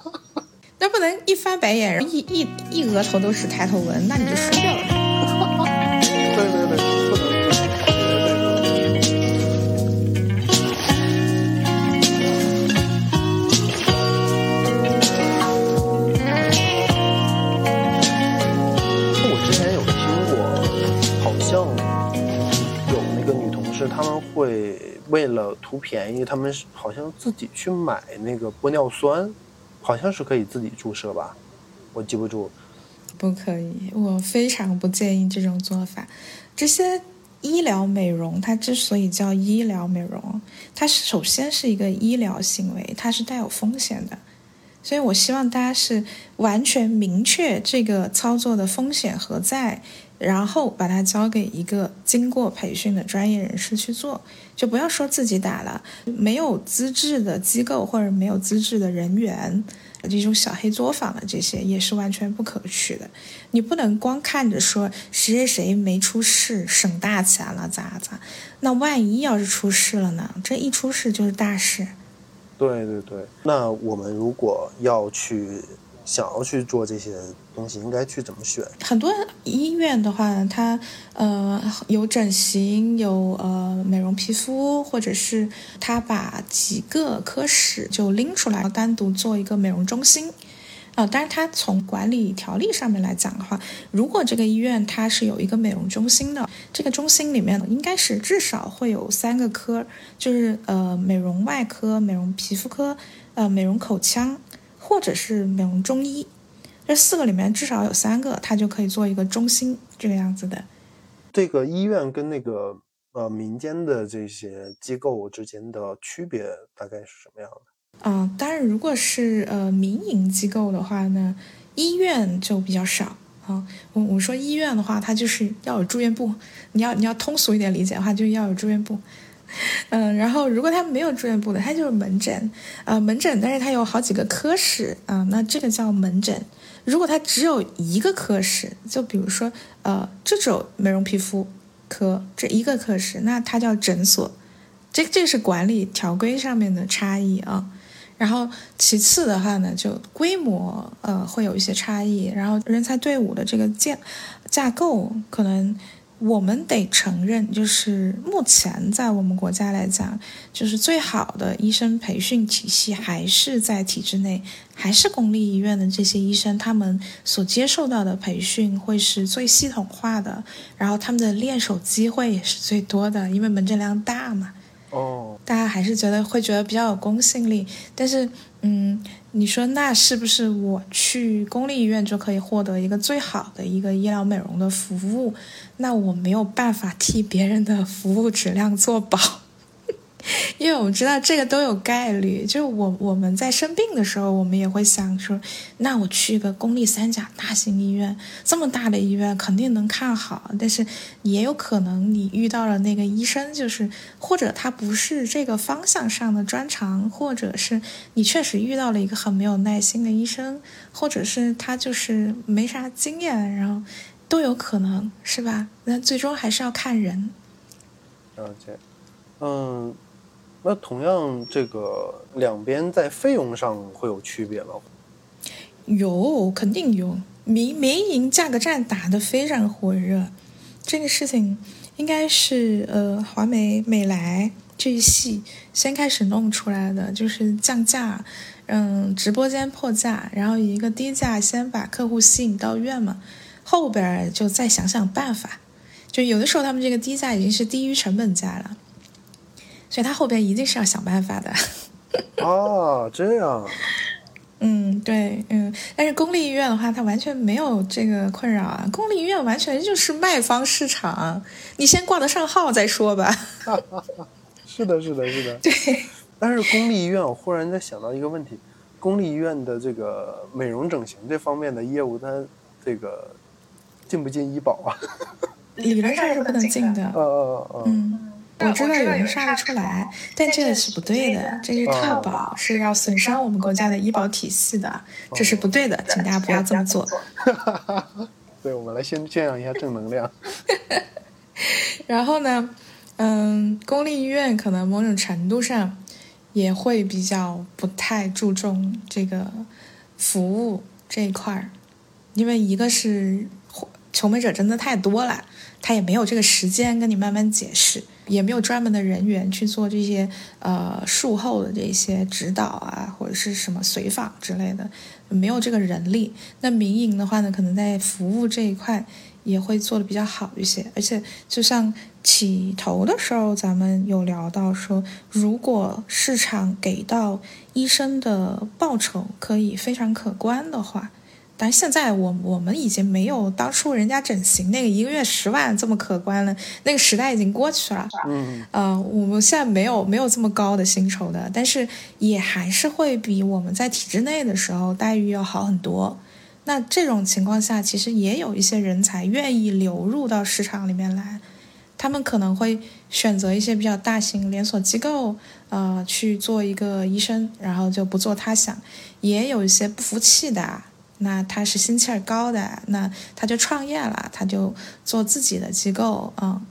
那不能一翻白眼，一一一额头都是抬头纹，那你就输掉了。会为了图便宜，他们好像自己去买那个玻尿酸，好像是可以自己注射吧？我记不住。不可以，我非常不建议这种做法。这些医疗美容，它之所以叫医疗美容，它首先是一个医疗行为，它是带有风险的。所以我希望大家是完全明确这个操作的风险何在。然后把它交给一个经过培训的专业人士去做，就不要说自己打了，没有资质的机构或者没有资质的人员，这种小黑作坊的这些也是完全不可取的。你不能光看着说谁谁谁没出事，省大钱了咋咋，那万一要是出事了呢？这一出事就是大事。对对对，那我们如果要去。想要去做这些东西，应该去怎么选？很多医院的话，它呃有整形，有呃美容皮肤，或者是他把几个科室就拎出来，单独做一个美容中心。啊，但是，它从管理条例上面来讲的话，如果这个医院它是有一个美容中心的，这个中心里面应该是至少会有三个科，就是呃美容外科、美容皮肤科、呃美容口腔，或者是美容中医，这四个里面至少有三个，它就可以做一个中心这个样子的。这个医院跟那个呃民间的这些机构之间的区别大概是什么样的？嗯，当然，如果是呃民营机构的话呢，医院就比较少啊。我我说医院的话，它就是要有住院部。你要你要通俗一点理解的话，就要有住院部。嗯，然后如果他没有住院部的，它就是门诊。呃，门诊，但是它有好几个科室啊，那这个叫门诊。如果它只有一个科室，就比如说呃，这种美容皮肤科这一个科室，那它叫诊所。这这是管理条规上面的差异啊。然后其次的话呢，就规模呃会有一些差异，然后人才队伍的这个建架构，可能我们得承认，就是目前在我们国家来讲，就是最好的医生培训体系还是在体制内，还是公立医院的这些医生，他们所接受到的培训会是最系统化的，然后他们的练手机会也是最多的，因为门诊量大嘛。哦，大家还是觉得会觉得比较有公信力，但是，嗯，你说那是不是我去公立医院就可以获得一个最好的一个医疗美容的服务？那我没有办法替别人的服务质量做保。因为我们知道这个都有概率，就是我我们在生病的时候，我们也会想说，那我去一个公立三甲大型医院，这么大的医院肯定能看好，但是也有可能你遇到了那个医生，就是或者他不是这个方向上的专长，或者是你确实遇到了一个很没有耐心的医生，或者是他就是没啥经验，然后都有可能是吧？那最终还是要看人。了解，嗯。那同样，这个两边在费用上会有区别吗？有，肯定有。民民营价格战打得非常火热，这个事情应该是呃华美美莱这一系先开始弄出来的，就是降价，嗯，直播间破价，然后以一个低价先把客户吸引到院嘛，后边就再想想办法。就有的时候他们这个低价已经是低于成本价了。所以他后边一定是要想办法的。哦，这样。嗯，对，嗯，但是公立医院的话，它完全没有这个困扰啊。公立医院完全就是卖方市场，你先挂得上号再说吧。是的，是的，是的。对。但是公立医院，我忽然在想到一个问题：公立医院的这个美容整形这方面的业务，它这个进不进医保啊？理论上是不能进的。呃呃呃。嗯。我知道有人刷得出来，但这个是不对的。这是套保，是要损伤我们国家的医保体系的，这是不对的，请大家不要这么做。对，我们来先宣扬一下正能量。然后呢，嗯，公立医院可能某种程度上也会比较不太注重这个服务这一块儿，因为一个是求美者真的太多了，他也没有这个时间跟你慢慢解释。也没有专门的人员去做这些呃术后的这些指导啊，或者是什么随访之类的，没有这个人力。那民营的话呢，可能在服务这一块也会做的比较好一些。而且就像起头的时候，咱们有聊到说，如果市场给到医生的报酬可以非常可观的话。但现在我我们已经没有当初人家整形那个一个月十万这么可观了，那个时代已经过去了。嗯，呃，我们现在没有没有这么高的薪酬的，但是也还是会比我们在体制内的时候待遇要好很多。那这种情况下，其实也有一些人才愿意流入到市场里面来，他们可能会选择一些比较大型连锁机构，呃，去做一个医生，然后就不做他想。也有一些不服气的。那他是心气儿高的，那他就创业了，他就做自己的机构啊。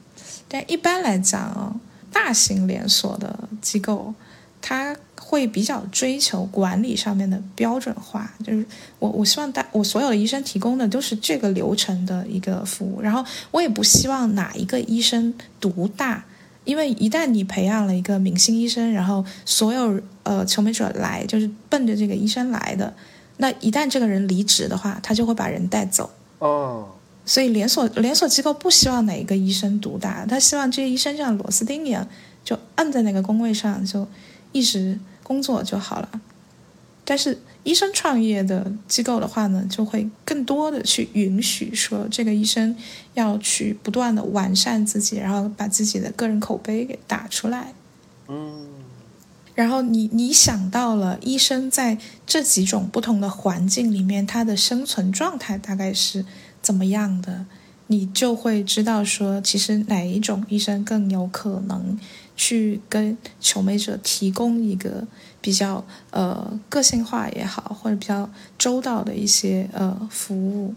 但一般来讲，大型连锁的机构，他会比较追求管理上面的标准化，就是我我希望大我所有的医生提供的都是这个流程的一个服务，然后我也不希望哪一个医生独大，因为一旦你培养了一个明星医生，然后所有呃求美者来就是奔着这个医生来的。那一旦这个人离职的话，他就会把人带走。哦，所以连锁连锁机构不希望哪一个医生独大，他希望这些医生像螺丝钉一样，就按在那个工位上，就一直工作就好了。但是医生创业的机构的话呢，就会更多的去允许说，这个医生要去不断的完善自己，然后把自己的个人口碑给打出来。嗯，然后你你想到了医生在这几种不同的环境里面，他的生存状态大概是怎么样的，你就会知道说，其实哪一种医生更有可能去跟求美者提供一个比较呃个性化也好，或者比较周到的一些呃服务。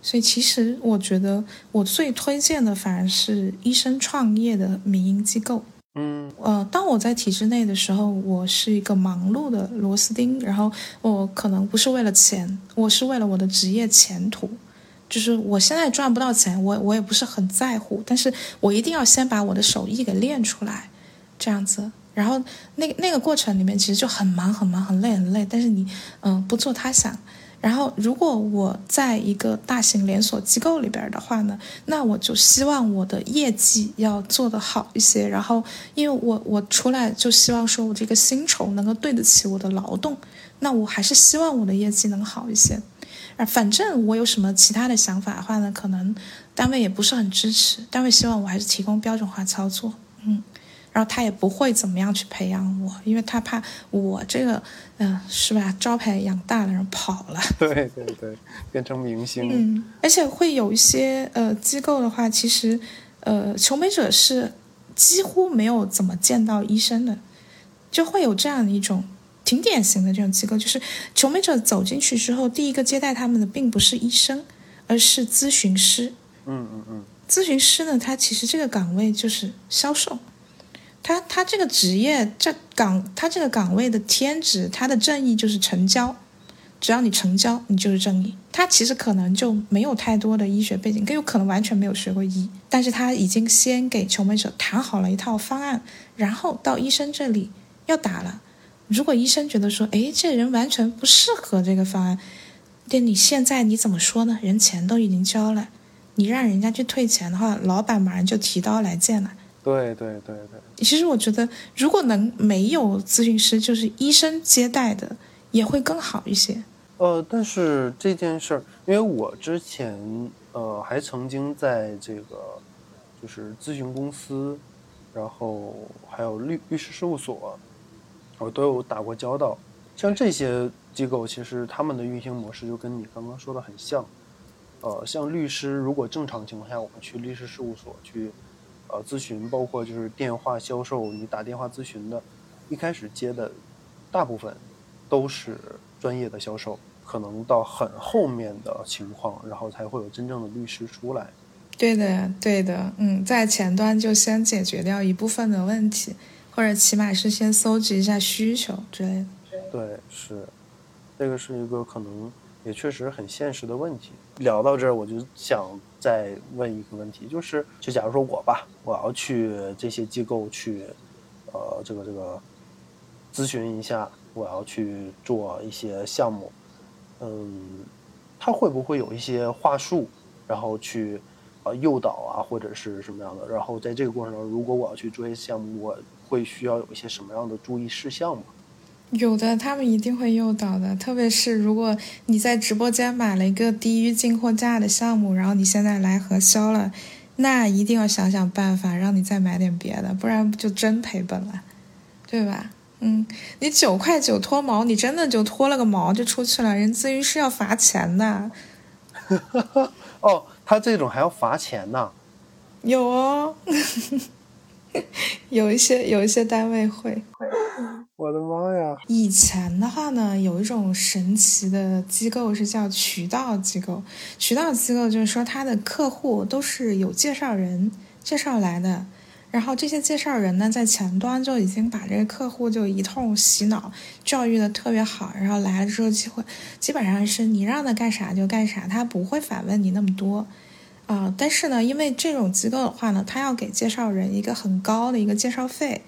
所以其实我觉得我最推荐的反而是医生创业的民营机构。嗯，呃，当我在体制内的时候，我是一个忙碌的螺丝钉，然后我可能不是为了钱，我是为了我的职业前途。就是我现在赚不到钱，我我也不是很在乎，但是我一定要先把我的手艺给练出来，这样子。然后那那个过程里面其实就很忙很忙很累很累，但是你嗯不做他想。然后，如果我在一个大型连锁机构里边的话呢，那我就希望我的业绩要做得好一些。然后，因为我我出来就希望说我这个薪酬能够对得起我的劳动，那我还是希望我的业绩能好一些。啊，反正我有什么其他的想法的话呢，可能单位也不是很支持，单位希望我还是提供标准化操作，嗯。然后他也不会怎么样去培养我，因为他怕我这个，嗯，是吧？招牌养大了，然后跑了。对对对，变成明星。嗯，而且会有一些呃机构的话，其实呃求美者是几乎没有怎么见到医生的，就会有这样的一种挺典型的这种机构，就是求美者走进去之后，第一个接待他们的并不是医生，而是咨询师。嗯嗯嗯。咨询师呢，他其实这个岗位就是销售。他他这个职业这岗他这个岗位的天职，他的正义就是成交，只要你成交，你就是正义。他其实可能就没有太多的医学背景，更有可能完全没有学过医，但是他已经先给求美者谈好了一套方案，然后到医生这里要打了。如果医生觉得说，哎，这人完全不适合这个方案，那你现在你怎么说呢？人钱都已经交了，你让人家去退钱的话，老板马上就提刀来见了。对对对对，其实我觉得，如果能没有咨询师，就是医生接待的，也会更好一些。呃，但是这件事儿，因为我之前呃还曾经在这个就是咨询公司，然后还有律律师事务所，我都有打过交道。像这些机构，其实他们的运行模式就跟你刚刚说的很像。呃，像律师，如果正常情况下，我们去律师事务所去。呃，咨询包括就是电话销售，你打电话咨询的，一开始接的，大部分都是专业的销售，可能到很后面的情况，然后才会有真正的律师出来。对的，对的，嗯，在前端就先解决掉一部分的问题，或者起码是先搜集一下需求之类的。对，是，这个是一个可能也确实很现实的问题。聊到这儿，我就想。再问一个问题，就是，就假如说我吧，我要去这些机构去，呃，这个这个咨询一下，我要去做一些项目，嗯，他会不会有一些话术，然后去呃诱导啊，或者是什么样的？然后在这个过程中，如果我要去做一些项目，我会需要有一些什么样的注意事项吗？有的，他们一定会诱导的。特别是如果你在直播间买了一个低于进货价的项目，然后你现在来核销了，那一定要想想办法让你再买点别的，不然就真赔本了，对吧？嗯，你九块九脱毛，你真的就脱了个毛就出去了，人咨询师要罚钱的。哦，他这种还要罚钱呢？有哦。有一些有一些单位会，我的妈呀！以前的话呢，有一种神奇的机构是叫渠道机构。渠道机构就是说，他的客户都是有介绍人介绍来的，然后这些介绍人呢，在前端就已经把这个客户就一通洗脑教育的特别好，然后来了之后，机会基本上是你让他干啥就干啥，他不会反问你那么多。啊，但是呢，因为这种机构的话呢，他要给介绍人一个很高的一个介绍费，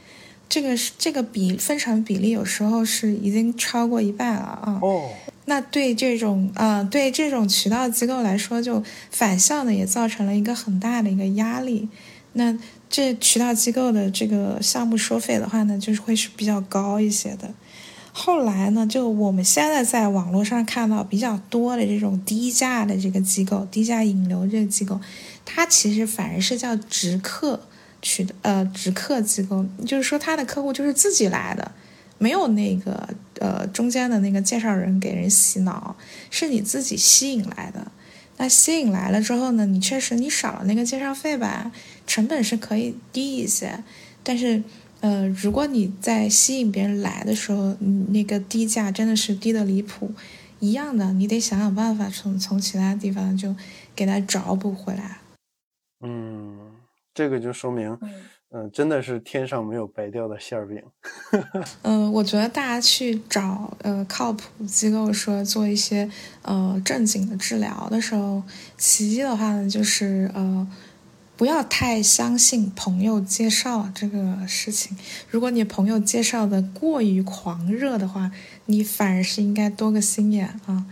这个是这个比分成比例有时候是已经超过一半了啊。哦。那对这种呃对这种渠道机构来说，就反向的也造成了一个很大的一个压力。那这渠道机构的这个项目收费的话呢，就是会是比较高一些的。后来呢，就我们现在在网络上看到比较多的这种低价的这个机构，低价引流这个机构，它其实反而是叫直客去的呃直客机构，就是说他的客户就是自己来的，没有那个呃中间的那个介绍人给人洗脑，是你自己吸引来的。那吸引来了之后呢，你确实你少了那个介绍费吧，成本是可以低一些，但是。呃，如果你在吸引别人来的时候，那个低价真的是低的离谱，一样的，你得想想办法从从其他地方就给他找补回来。嗯，这个就说明，嗯，真的是天上没有白掉的馅儿饼。嗯，我觉得大家去找呃靠谱机构说做一些呃正经的治疗的时候，其一的话呢，就是呃。不要太相信朋友介绍这个事情。如果你朋友介绍的过于狂热的话，你反而是应该多个心眼啊。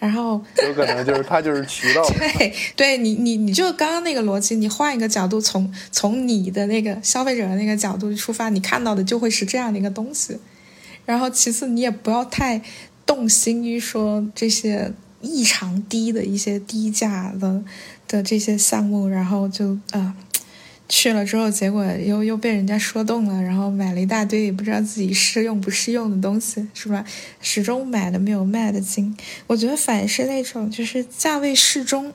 然后有可能就是他就是渠道。对，对你你你就刚刚那个逻辑，你换一个角度，从从你的那个消费者的那个角度出发，你看到的就会是这样的一个东西。然后其次，你也不要太动心于说这些异常低的一些低价的。的这些项目，然后就啊去了之后，结果又又被人家说动了，然后买了一大堆也不知道自己适用不适用的东西，是吧？始终买的没有卖的精。我觉得反是那种就是价位适中，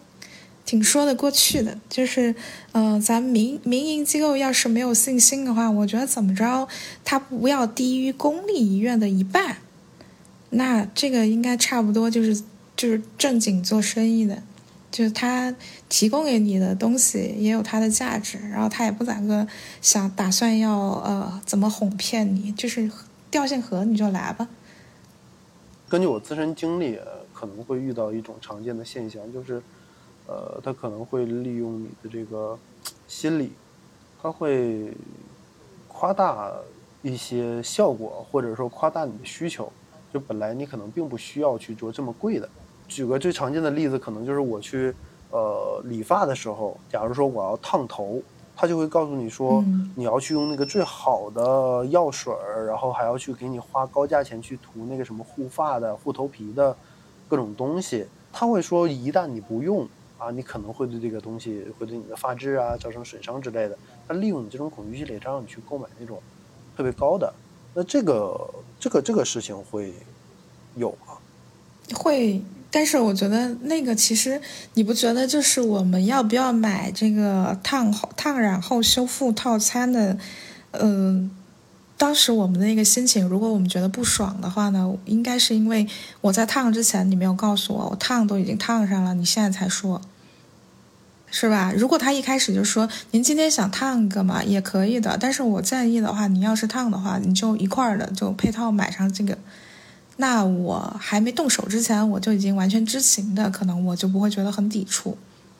挺说得过去的。就是呃，咱民民营机构要是没有信心的话，我觉得怎么着，它不要低于公立医院的一半，那这个应该差不多就是就是正经做生意的。就是他提供给你的东西也有它的价值，然后他也不咋个想打算要呃怎么哄骗你，就是调性合你就来吧。根据我自身经历，可能会遇到一种常见的现象，就是呃他可能会利用你的这个心理，他会夸大一些效果，或者说夸大你的需求，就本来你可能并不需要去做这么贵的。举个最常见的例子，可能就是我去，呃，理发的时候，假如说我要烫头，他就会告诉你说，你要去用那个最好的药水儿，然后还要去给你花高价钱去涂那个什么护发的、护头皮的各种东西。他会说，一旦你不用啊，你可能会对这个东西会对你的发质啊造成损伤之类的。他利用你这种恐惧心理，让你去购买那种特别高的。那这个这个这个事情会有吗？会。但是我觉得那个其实你不觉得就是我们要不要买这个烫后烫染后修复套餐的？嗯，当时我们的那个心情，如果我们觉得不爽的话呢，应该是因为我在烫之前你没有告诉我，我烫都已经烫上了，你现在才说，是吧？如果他一开始就说您今天想烫个嘛，也可以的。但是我建议的话，你要是烫的话，你就一块儿的就配套买上这个。那我还没动手之前，我就已经完全知情的，可能我就不会觉得很抵触。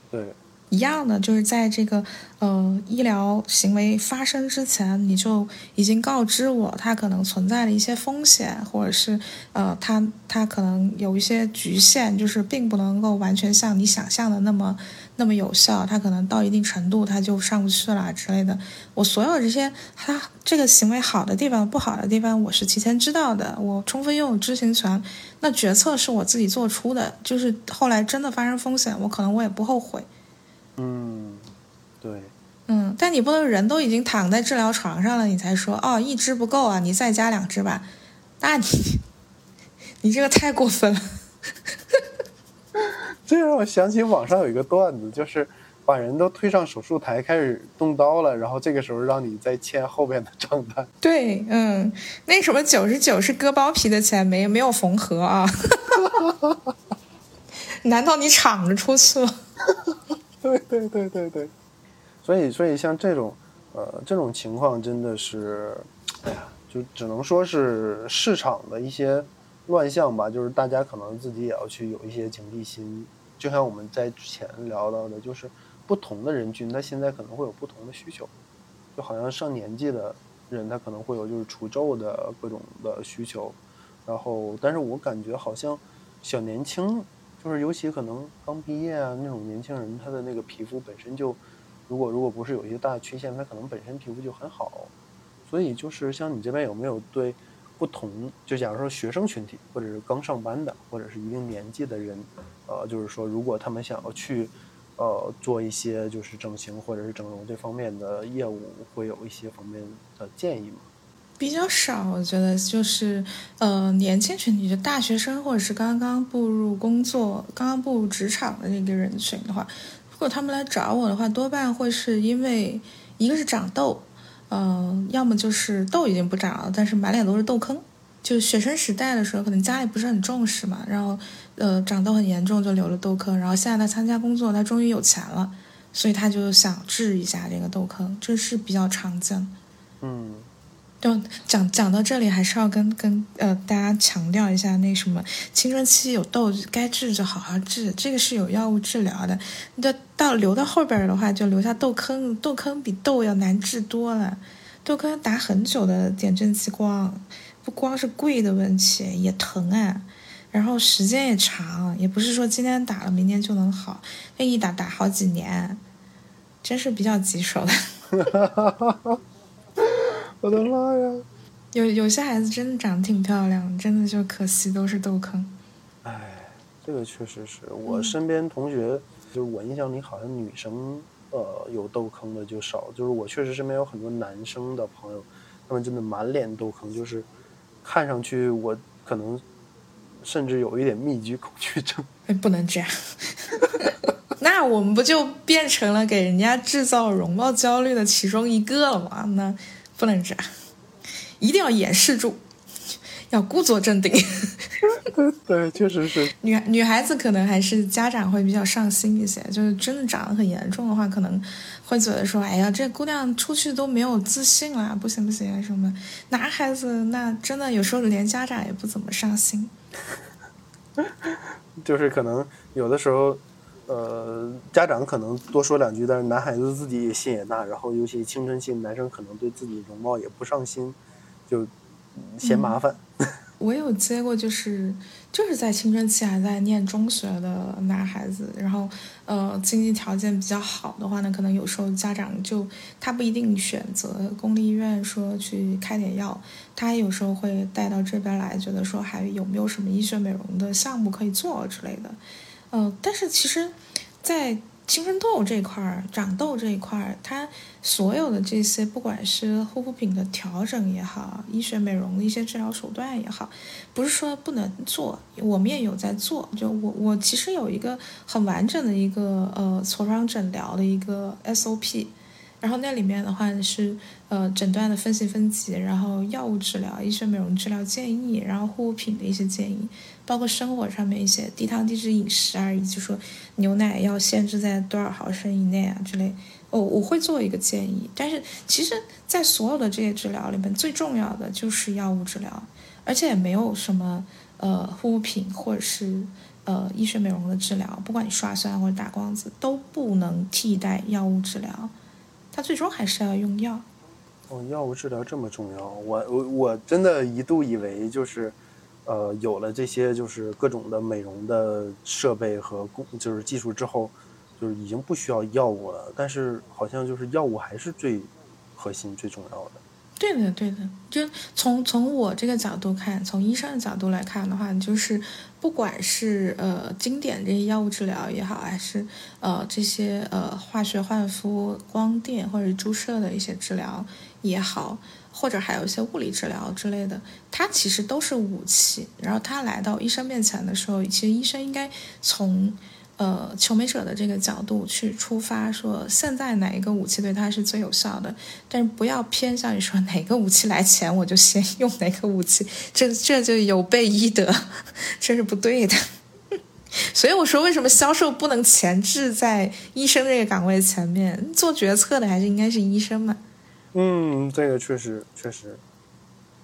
对，一样的，就是在这个呃医疗行为发生之前，你就已经告知我它可能存在的一些风险，或者是呃它它可能有一些局限，就是并不能够完全像你想象的那么。那么有效，它可能到一定程度，它就上不去了之类的。我所有这些，它这个行为好的地方、不好的地方，我是提前知道的，我充分拥有知情权。那决策是我自己做出的，就是后来真的发生风险，我可能我也不后悔。嗯，对。嗯，但你不能人都已经躺在治疗床上了，你才说哦，一只不够啊，你再加两只吧。那你，你这个太过分了。这让我想起网上有一个段子，就是把人都推上手术台开始动刀了，然后这个时候让你再签后边的账单。对，嗯，那什么九十九是割包皮的钱，没没有缝合啊？难道你敞着出去了？对对对对对。所以所以像这种呃这种情况真的是，哎呀，就只能说是市场的一些。乱象吧，就是大家可能自己也要去有一些警惕心。就像我们在之前聊到的，就是不同的人群，他现在可能会有不同的需求。就好像上年纪的人，他可能会有就是除皱的各种的需求。然后，但是我感觉好像小年轻，就是尤其可能刚毕业啊那种年轻人，他的那个皮肤本身就，如果如果不是有一些大缺陷，他可能本身皮肤就很好。所以就是像你这边有没有对不同，就假如说学生群体，或者是刚上班的，或者是一定年纪的人，呃，就是说如果他们想要去，呃，做一些就是整形或者是整容这方面的业务，会有一些方面的建议吗？比较少，我觉得就是呃，年轻群体，就大学生或者是刚刚步入工作、刚刚步入职场的那个人群的话，如果他们来找我的话，多半会是因为一个是长痘。嗯，要么就是痘已经不长了，但是满脸都是痘坑。就学生时代的时候，可能家里不是很重视嘛，然后呃长痘很严重，就留了痘坑。然后现在他参加工作，他终于有钱了，所以他就想治一下这个痘坑，这是比较常见。嗯。就讲讲到这里，还是要跟跟呃大家强调一下，那什么青春期有痘，该治就好好治，这个是有药物治疗的。那到留到后边的话，就留下痘坑，痘坑比痘要难治多了。痘坑打很久的点阵激光，不光是贵的问题，也疼啊，然后时间也长，也不是说今天打了明天就能好，那一打打好几年，真是比较棘手的。我的妈呀！有有些孩子真的长得挺漂亮，真的就可惜都是痘坑。哎，这个确实是我身边同学，就是我印象里好像女生呃有痘坑的就少，就是我确实身边有很多男生的朋友，他们真的满脸痘坑，就是看上去我可能甚至有一点密集恐惧症。哎，不能这样，那我们不就变成了给人家制造容貌焦虑的其中一个了吗？那。不能这样，一定要掩饰住，要故作镇定。对，确实是。女女孩子可能还是家长会比较上心一些，就是真的长得很严重的话，可能会觉得说：“哎呀，这姑娘出去都没有自信啦，不行不行什么。”男孩子那真的有时候连家长也不怎么上心。就是可能有的时候。呃，家长可能多说两句，但是男孩子自己也心也大，然后尤其青春期男生可能对自己容貌也不上心，就嫌麻烦。我有接过，就是就是在青春期还在念中学的男孩子，然后呃经济条件比较好的话呢，可能有时候家长就他不一定选择公立医院说去开点药，他有时候会带到这边来，觉得说还有没有什么医学美容的项目可以做之类的。呃，但是其实，在青春痘这一块儿、长痘这一块儿，它所有的这些，不管是护肤品的调整也好，医学美容的一些治疗手段也好，不是说不能做，我们也有在做。就我我其实有一个很完整的一个呃痤疮诊疗的一个 SOP。然后那里面的话是，呃，诊断的分析分级，然后药物治疗、医学美容治疗建议，然后护肤品的一些建议，包括生活上面一些低糖低脂饮食啊，以及说牛奶要限制在多少毫升以内啊之类，我我会做一个建议。但是其实，在所有的这些治疗里面，最重要的就是药物治疗，而且也没有什么呃护肤品或者是呃医学美容的治疗，不管你刷酸或者打光子，都不能替代药物治疗。他最终还是要用药。哦，药物治疗这么重要，我我我真的一度以为就是，呃，有了这些就是各种的美容的设备和工就是技术之后，就是已经不需要药物了。但是好像就是药物还是最核心、最重要的。对的，对的，就从从我这个角度看，从医生的角度来看的话，就是不管是呃经典这些药物治疗也好，还是呃这些呃化学焕肤、光电或者注射的一些治疗也好，或者还有一些物理治疗之类的，它其实都是武器。然后他来到医生面前的时候，其实医生应该从。呃，求美者的这个角度去出发，说现在哪一个武器对他是最有效的，但是不要偏向于说哪个武器来前我就先用哪个武器，这这就有悖医德，这是不对的。所以我说，为什么销售不能前置在医生这个岗位前面做决策的，还是应该是医生嘛？嗯，这个确实确实，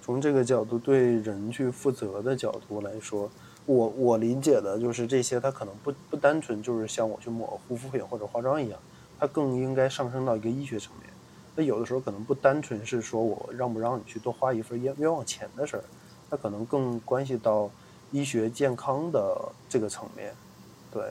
从这个角度对人去负责的角度来说。我我理解的就是这些，它可能不不单纯就是像我去抹护肤品或者化妆一样，它更应该上升到一个医学层面。那有的时候可能不单纯是说我让不让你去多花一份冤冤枉钱的事儿，它可能更关系到医学健康的这个层面。对，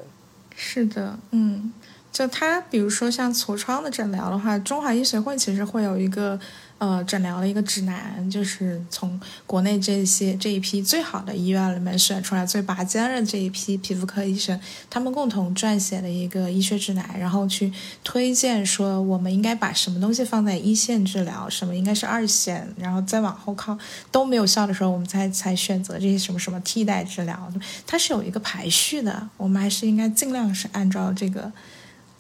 是的，嗯，就它，比如说像痤疮的诊疗的话，中华医学会其实会有一个。呃，诊疗的一个指南，就是从国内这些这一批最好的医院里面选出来最拔尖的这一批皮肤科医生，他们共同撰写的一个医学指南，然后去推荐说我们应该把什么东西放在一线治疗，什么应该是二线，然后再往后靠都没有效的时候，我们才才选择这些什么什么替代治疗，它是有一个排序的，我们还是应该尽量是按照这个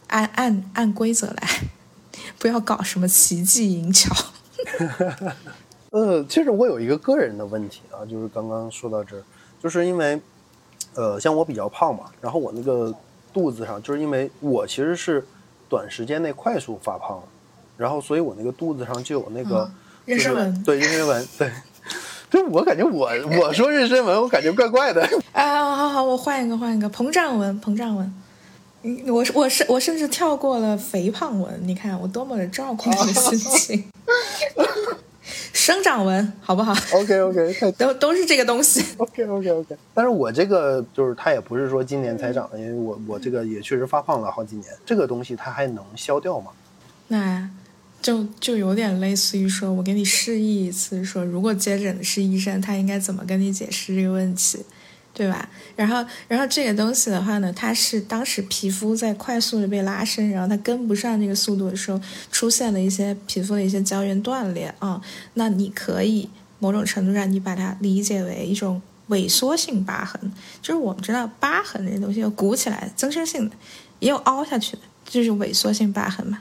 按按按规则来，不要搞什么奇技淫巧。呃，其实我有一个个人的问题啊，就是刚刚说到这儿，就是因为，呃，像我比较胖嘛，然后我那个肚子上，就是因为我其实是短时间内快速发胖，然后所以我那个肚子上就有那个妊娠纹，对妊娠纹，对，就我感觉我我说妊娠纹，我感觉怪怪的。啊，好好好，我换一个换一个膨胀纹，膨胀纹。嗯，我我是我甚至跳过了肥胖纹，你看我多么的照顾你的心情。生长纹好不好？OK OK，都都是这个东西。OK OK OK，但是我这个就是它也不是说今年才长的，因为我我这个也确实发胖了好几年。这个东西它还能消掉吗？那就就有点类似于说，我给你示意一次，说如果接诊的是医生，他应该怎么跟你解释这个问题。对吧？然后，然后这个东西的话呢，它是当时皮肤在快速的被拉伸，然后它跟不上这个速度的时候，出现了一些皮肤的一些胶原断裂啊。那你可以某种程度上，你把它理解为一种萎缩性疤痕，就是我们知道疤痕这东西有鼓起来增生性的，也有凹下去的，就是萎缩性疤痕嘛。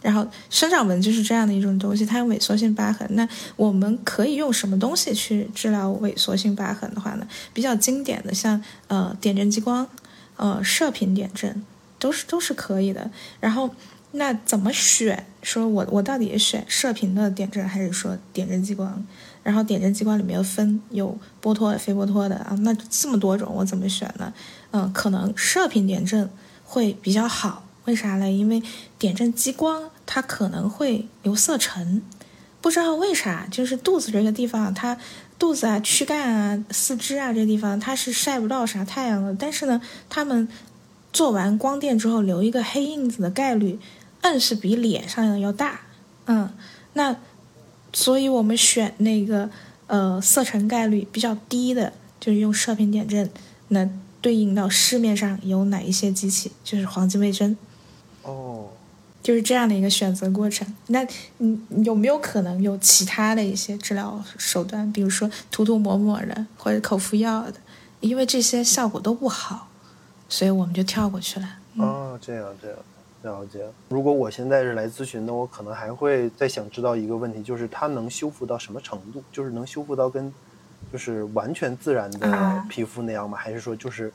然后生长纹就是这样的一种东西，它有萎缩性疤痕。那我们可以用什么东西去治疗萎缩性疤痕的话呢？比较经典的像呃点阵激光，呃射频点阵都是 都是可以的。然后那怎么选？说我我到底选射频的点阵还是说点阵激光？然后点阵激光里面分有波脱的、非波脱的啊，那这么多种我怎么选呢？嗯，可能射频点阵会比较好。为啥嘞？因为点阵激光它可能会有色沉，不知道为啥，就是肚子这个地方，它肚子啊、躯干啊、四肢啊这地方，它是晒不到啥太阳的。但是呢，他们做完光电之后留一个黑印子的概率，硬是比脸上的要大。嗯，那所以我们选那个呃色沉概率比较低的，就是用射频点阵，那对应到市面上有哪一些机器？就是黄金微针。哦，就是这样的一个选择过程。那你有没有可能有其他的一些治疗手段，比如说涂涂抹抹的或者口服药的？因为这些效果都不好，所以我们就跳过去了。哦，这样这样了解。如果我现在是来咨询，的我可能还会再想知道一个问题，就是它能修复到什么程度？就是能修复到跟就是完全自然的皮肤那样吗？还是说就是？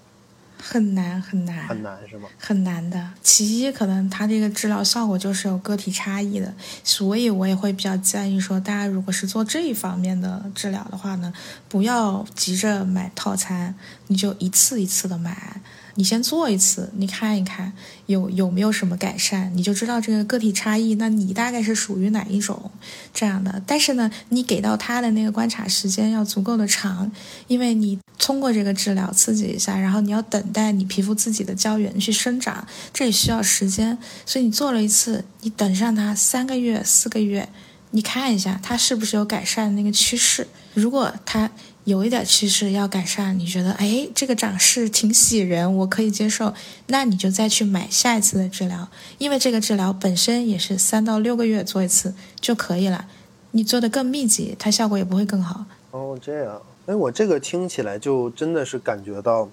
很难很难很难是吗？很难的。其一，可能它这个治疗效果就是有个体差异的，所以我也会比较建议说，大家如果是做这一方面的治疗的话呢，不要急着买套餐，你就一次一次的买。你先做一次，你看一看有有没有什么改善，你就知道这个个体差异。那你大概是属于哪一种这样的？但是呢，你给到他的那个观察时间要足够的长，因为你通过这个治疗刺激一下，然后你要等待你皮肤自己的胶原去生长，这也需要时间。所以你做了一次，你等上它三个月、四个月，你看一下它是不是有改善的那个趋势。如果它有一点趋势要改善，你觉得哎，这个长势挺喜人，我可以接受，那你就再去买下一次的治疗，因为这个治疗本身也是三到六个月做一次就可以了，你做的更密集，它效果也不会更好。哦，这样，哎，我这个听起来就真的是感觉到，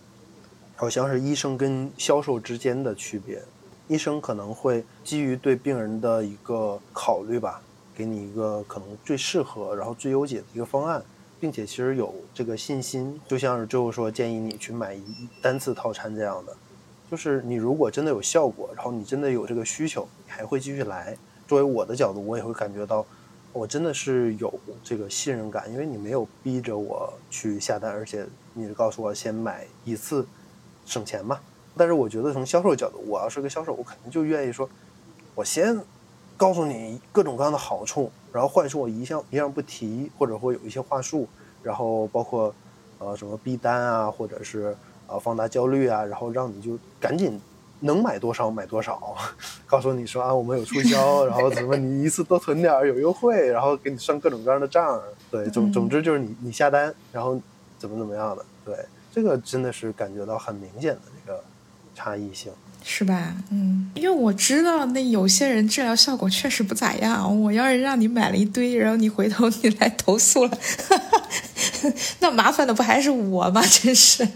好像是医生跟销售之间的区别，医生可能会基于对病人的一个考虑吧，给你一个可能最适合，然后最优解的一个方案。并且其实有这个信心，就像是就是说建议你去买一单次套餐这样的，就是你如果真的有效果，然后你真的有这个需求，你还会继续来。作为我的角度，我也会感觉到，我真的是有这个信任感，因为你没有逼着我去下单，而且你告诉我先买一次，省钱嘛。但是我觉得从销售角度，我要是个销售，我肯定就愿意说，我先告诉你各种各样的好处。然后坏处我一项一样不提，或者会有一些话术，然后包括呃什么逼单啊，或者是呃放大焦虑啊，然后让你就赶紧能买多少买多少，告诉你说啊我们有促销，然后怎么你一次多囤点有优惠，然后给你算各种各样的账，对，总总之就是你你下单，然后怎么怎么样的，对，这个真的是感觉到很明显的这个差异性。是吧？嗯，因为我知道那有些人治疗效果确实不咋样。我要是让你买了一堆，然后你回头你来投诉了，那麻烦的不还是我吗？真是，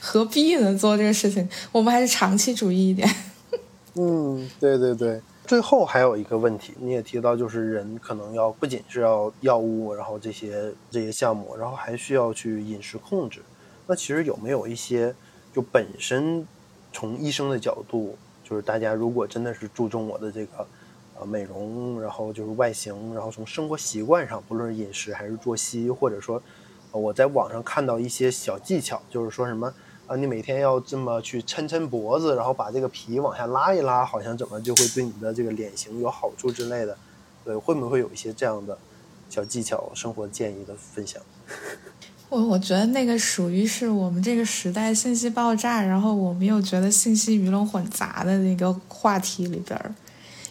何必呢？做这个事情，我们还是长期主义一点。嗯，对对对。最后还有一个问题，你也提到，就是人可能要不仅是要药物，然后这些这些项目，然后还需要去饮食控制。那其实有没有一些就本身？从医生的角度，就是大家如果真的是注重我的这个，呃，美容，然后就是外形，然后从生活习惯上，不论是饮食还是作息，或者说，我在网上看到一些小技巧，就是说什么，啊，你每天要这么去抻抻脖子，然后把这个皮往下拉一拉，好像怎么就会对你的这个脸型有好处之类的，对，会不会有一些这样的小技巧、生活建议的分享？我我觉得那个属于是我们这个时代信息爆炸，然后我们又觉得信息鱼龙混杂的那个话题里边儿，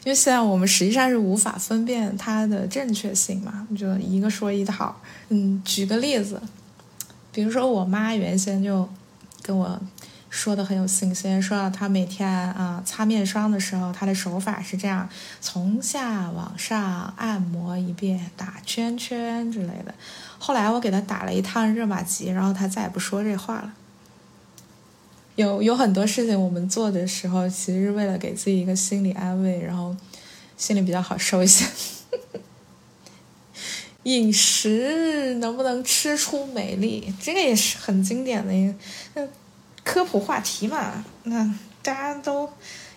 因为现在我们实际上是无法分辨它的正确性嘛，就一个说一套。嗯，举个例子，比如说我妈原先就跟我说的很有信心，说她每天啊擦面霜的时候，她的手法是这样，从下往上按摩一遍，打圈圈之类的。后来我给他打了一趟热玛吉，然后他再也不说这话了。有有很多事情我们做的时候，其实是为了给自己一个心理安慰，然后心里比较好受一些。饮食能不能吃出美丽，这个也是很经典的一个科普话题嘛。那大家都。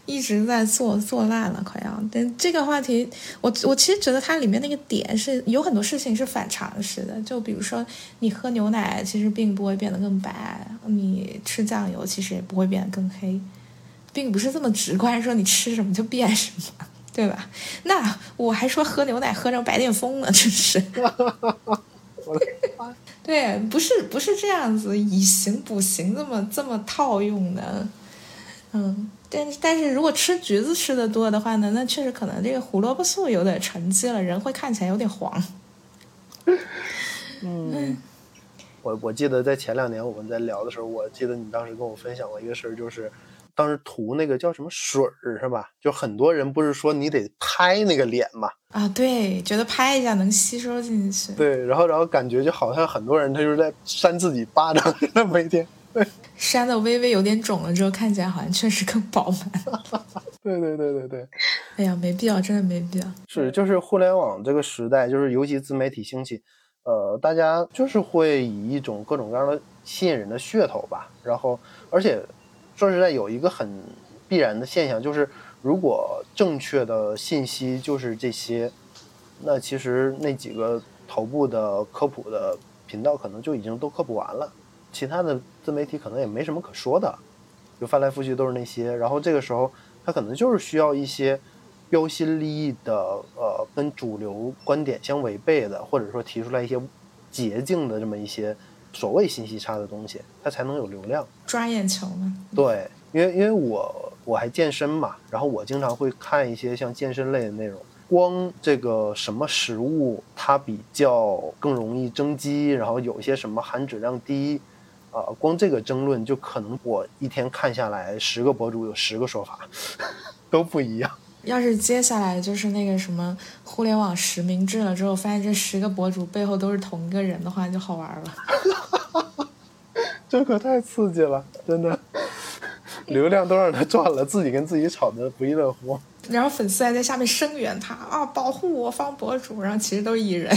一直在做做烂了，快要。但这个话题，我我其实觉得它里面那个点是有很多事情是反常识的。就比如说，你喝牛奶其实并不会变得更白，你吃酱油其实也不会变得更黑，并不是这么直观，说你吃什么就变什么，对吧？那我还说喝牛奶喝成白癜风呢，真是。对，不是不是这样子以形补形这么这么套用的，嗯。但但是如果吃橘子吃的多的话呢，那确实可能这个胡萝卜素有点沉积了，人会看起来有点黄。嗯，我我记得在前两年我们在聊的时候，我记得你当时跟我分享过一个事儿，就是当时涂那个叫什么水儿是吧？就很多人不是说你得拍那个脸嘛？啊，对，觉得拍一下能吸收进去。对，然后然后感觉就好像很多人他就是在扇自己巴掌 那么一天。扇的微微有点肿了之后，看起来好像确实更饱满 了。对对对对对。哎呀，没必要，真的没必要。是，就是互联网这个时代，就是尤其自媒体兴起，呃，大家就是会以一种各种各样的吸引人的噱头吧。然后，而且说实在，有一个很必然的现象，就是如果正确的信息就是这些，那其实那几个头部的科普的频道可能就已经都科普完了。其他的自媒体可能也没什么可说的，就翻来覆去都是那些。然后这个时候，他可能就是需要一些标新立异的，呃，跟主流观点相违背的，或者说提出来一些捷径的这么一些所谓信息差的东西，他才能有流量，抓眼球嘛。对，因为因为我我还健身嘛，然后我经常会看一些像健身类的内容。光这个什么食物它比较更容易增肌，然后有些什么含脂量低。啊，光这个争论就可能我一天看下来，十个博主有十个说法，都不一样。要是接下来就是那个什么互联网实名制了之后，发现这十个博主背后都是同一个人的话，就好玩了。这可太刺激了，真的，流量都让他赚了，自己跟自己吵得不亦乐乎。然后粉丝还在下面声援他啊，保护我方博主，然后其实都是艺人。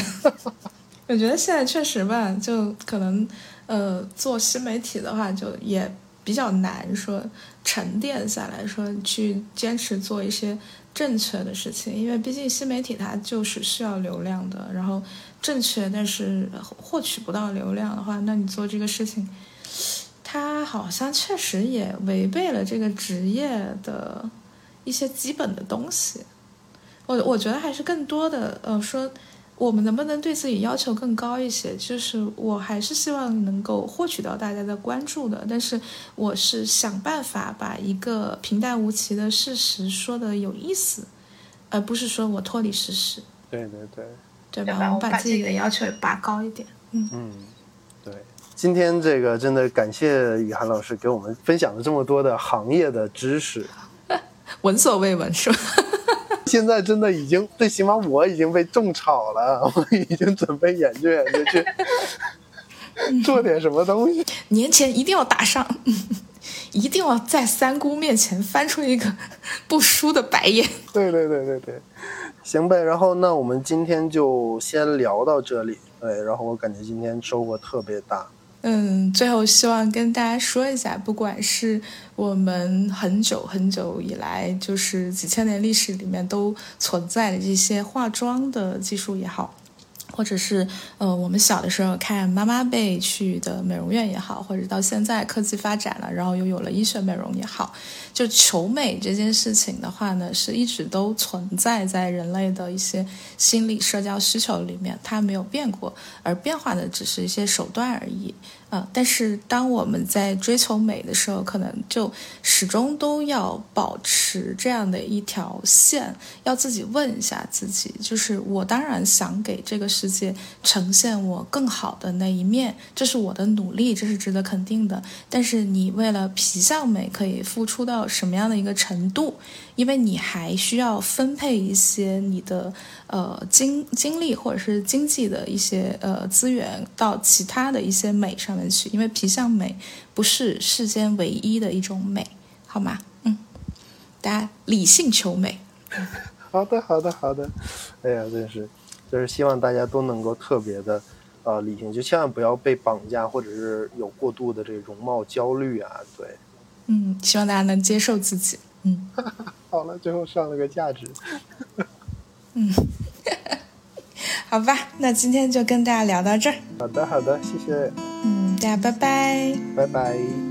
我觉得现在确实吧，就可能。呃，做新媒体的话，就也比较难说沉淀下来说去坚持做一些正确的事情，因为毕竟新媒体它就是需要流量的。然后正确但是获取不到流量的话，那你做这个事情，它好像确实也违背了这个职业的一些基本的东西。我我觉得还是更多的呃说。我们能不能对自己要求更高一些？就是我还是希望能够获取到大家的关注的，但是我是想办法把一个平淡无奇的事实说的有意思，而不是说我脱离事实。对对对，对吧？我们把自己的要求拔高一点。嗯嗯，对。今天这个真的感谢雨涵老师给我们分享了这么多的行业的知识，闻所未闻是吧？现在真的已经，最起码我已经被种草了，我已经准备研究研究去 做点什么东西。年前一定要打上，一定要在三姑面前翻出一个不输的白眼。对对对对对，行呗。然后那我们今天就先聊到这里。对，然后我感觉今天收获特别大。嗯，最后希望跟大家说一下，不管是我们很久很久以来，就是几千年历史里面都存在的这些化妆的技术也好。或者是呃，我们小的时候看妈妈辈去的美容院也好，或者到现在科技发展了，然后又有了医学美容也好，就求美这件事情的话呢，是一直都存在在人类的一些心理社交需求里面，它没有变过，而变化的只是一些手段而已。啊，但是当我们在追求美的时候，可能就始终都要保持这样的一条线，要自己问一下自己，就是我当然想给这个世界呈现我更好的那一面，这是我的努力，这是值得肯定的。但是你为了皮相美可以付出到什么样的一个程度？因为你还需要分配一些你的呃精精力或者是经济的一些呃资源到其他的一些美上面去，因为皮相美不是世间唯一的一种美，好吗？嗯，大家理性求美。好的，好的，好的。哎呀，真是，就是希望大家都能够特别的呃理性，就千万不要被绑架，或者是有过度的这个容貌焦虑啊。对，嗯，希望大家能接受自己。嗯。好了，最后上了个价值。嗯，好吧，那今天就跟大家聊到这儿。好的，好的，谢谢。嗯，大家拜拜。拜拜。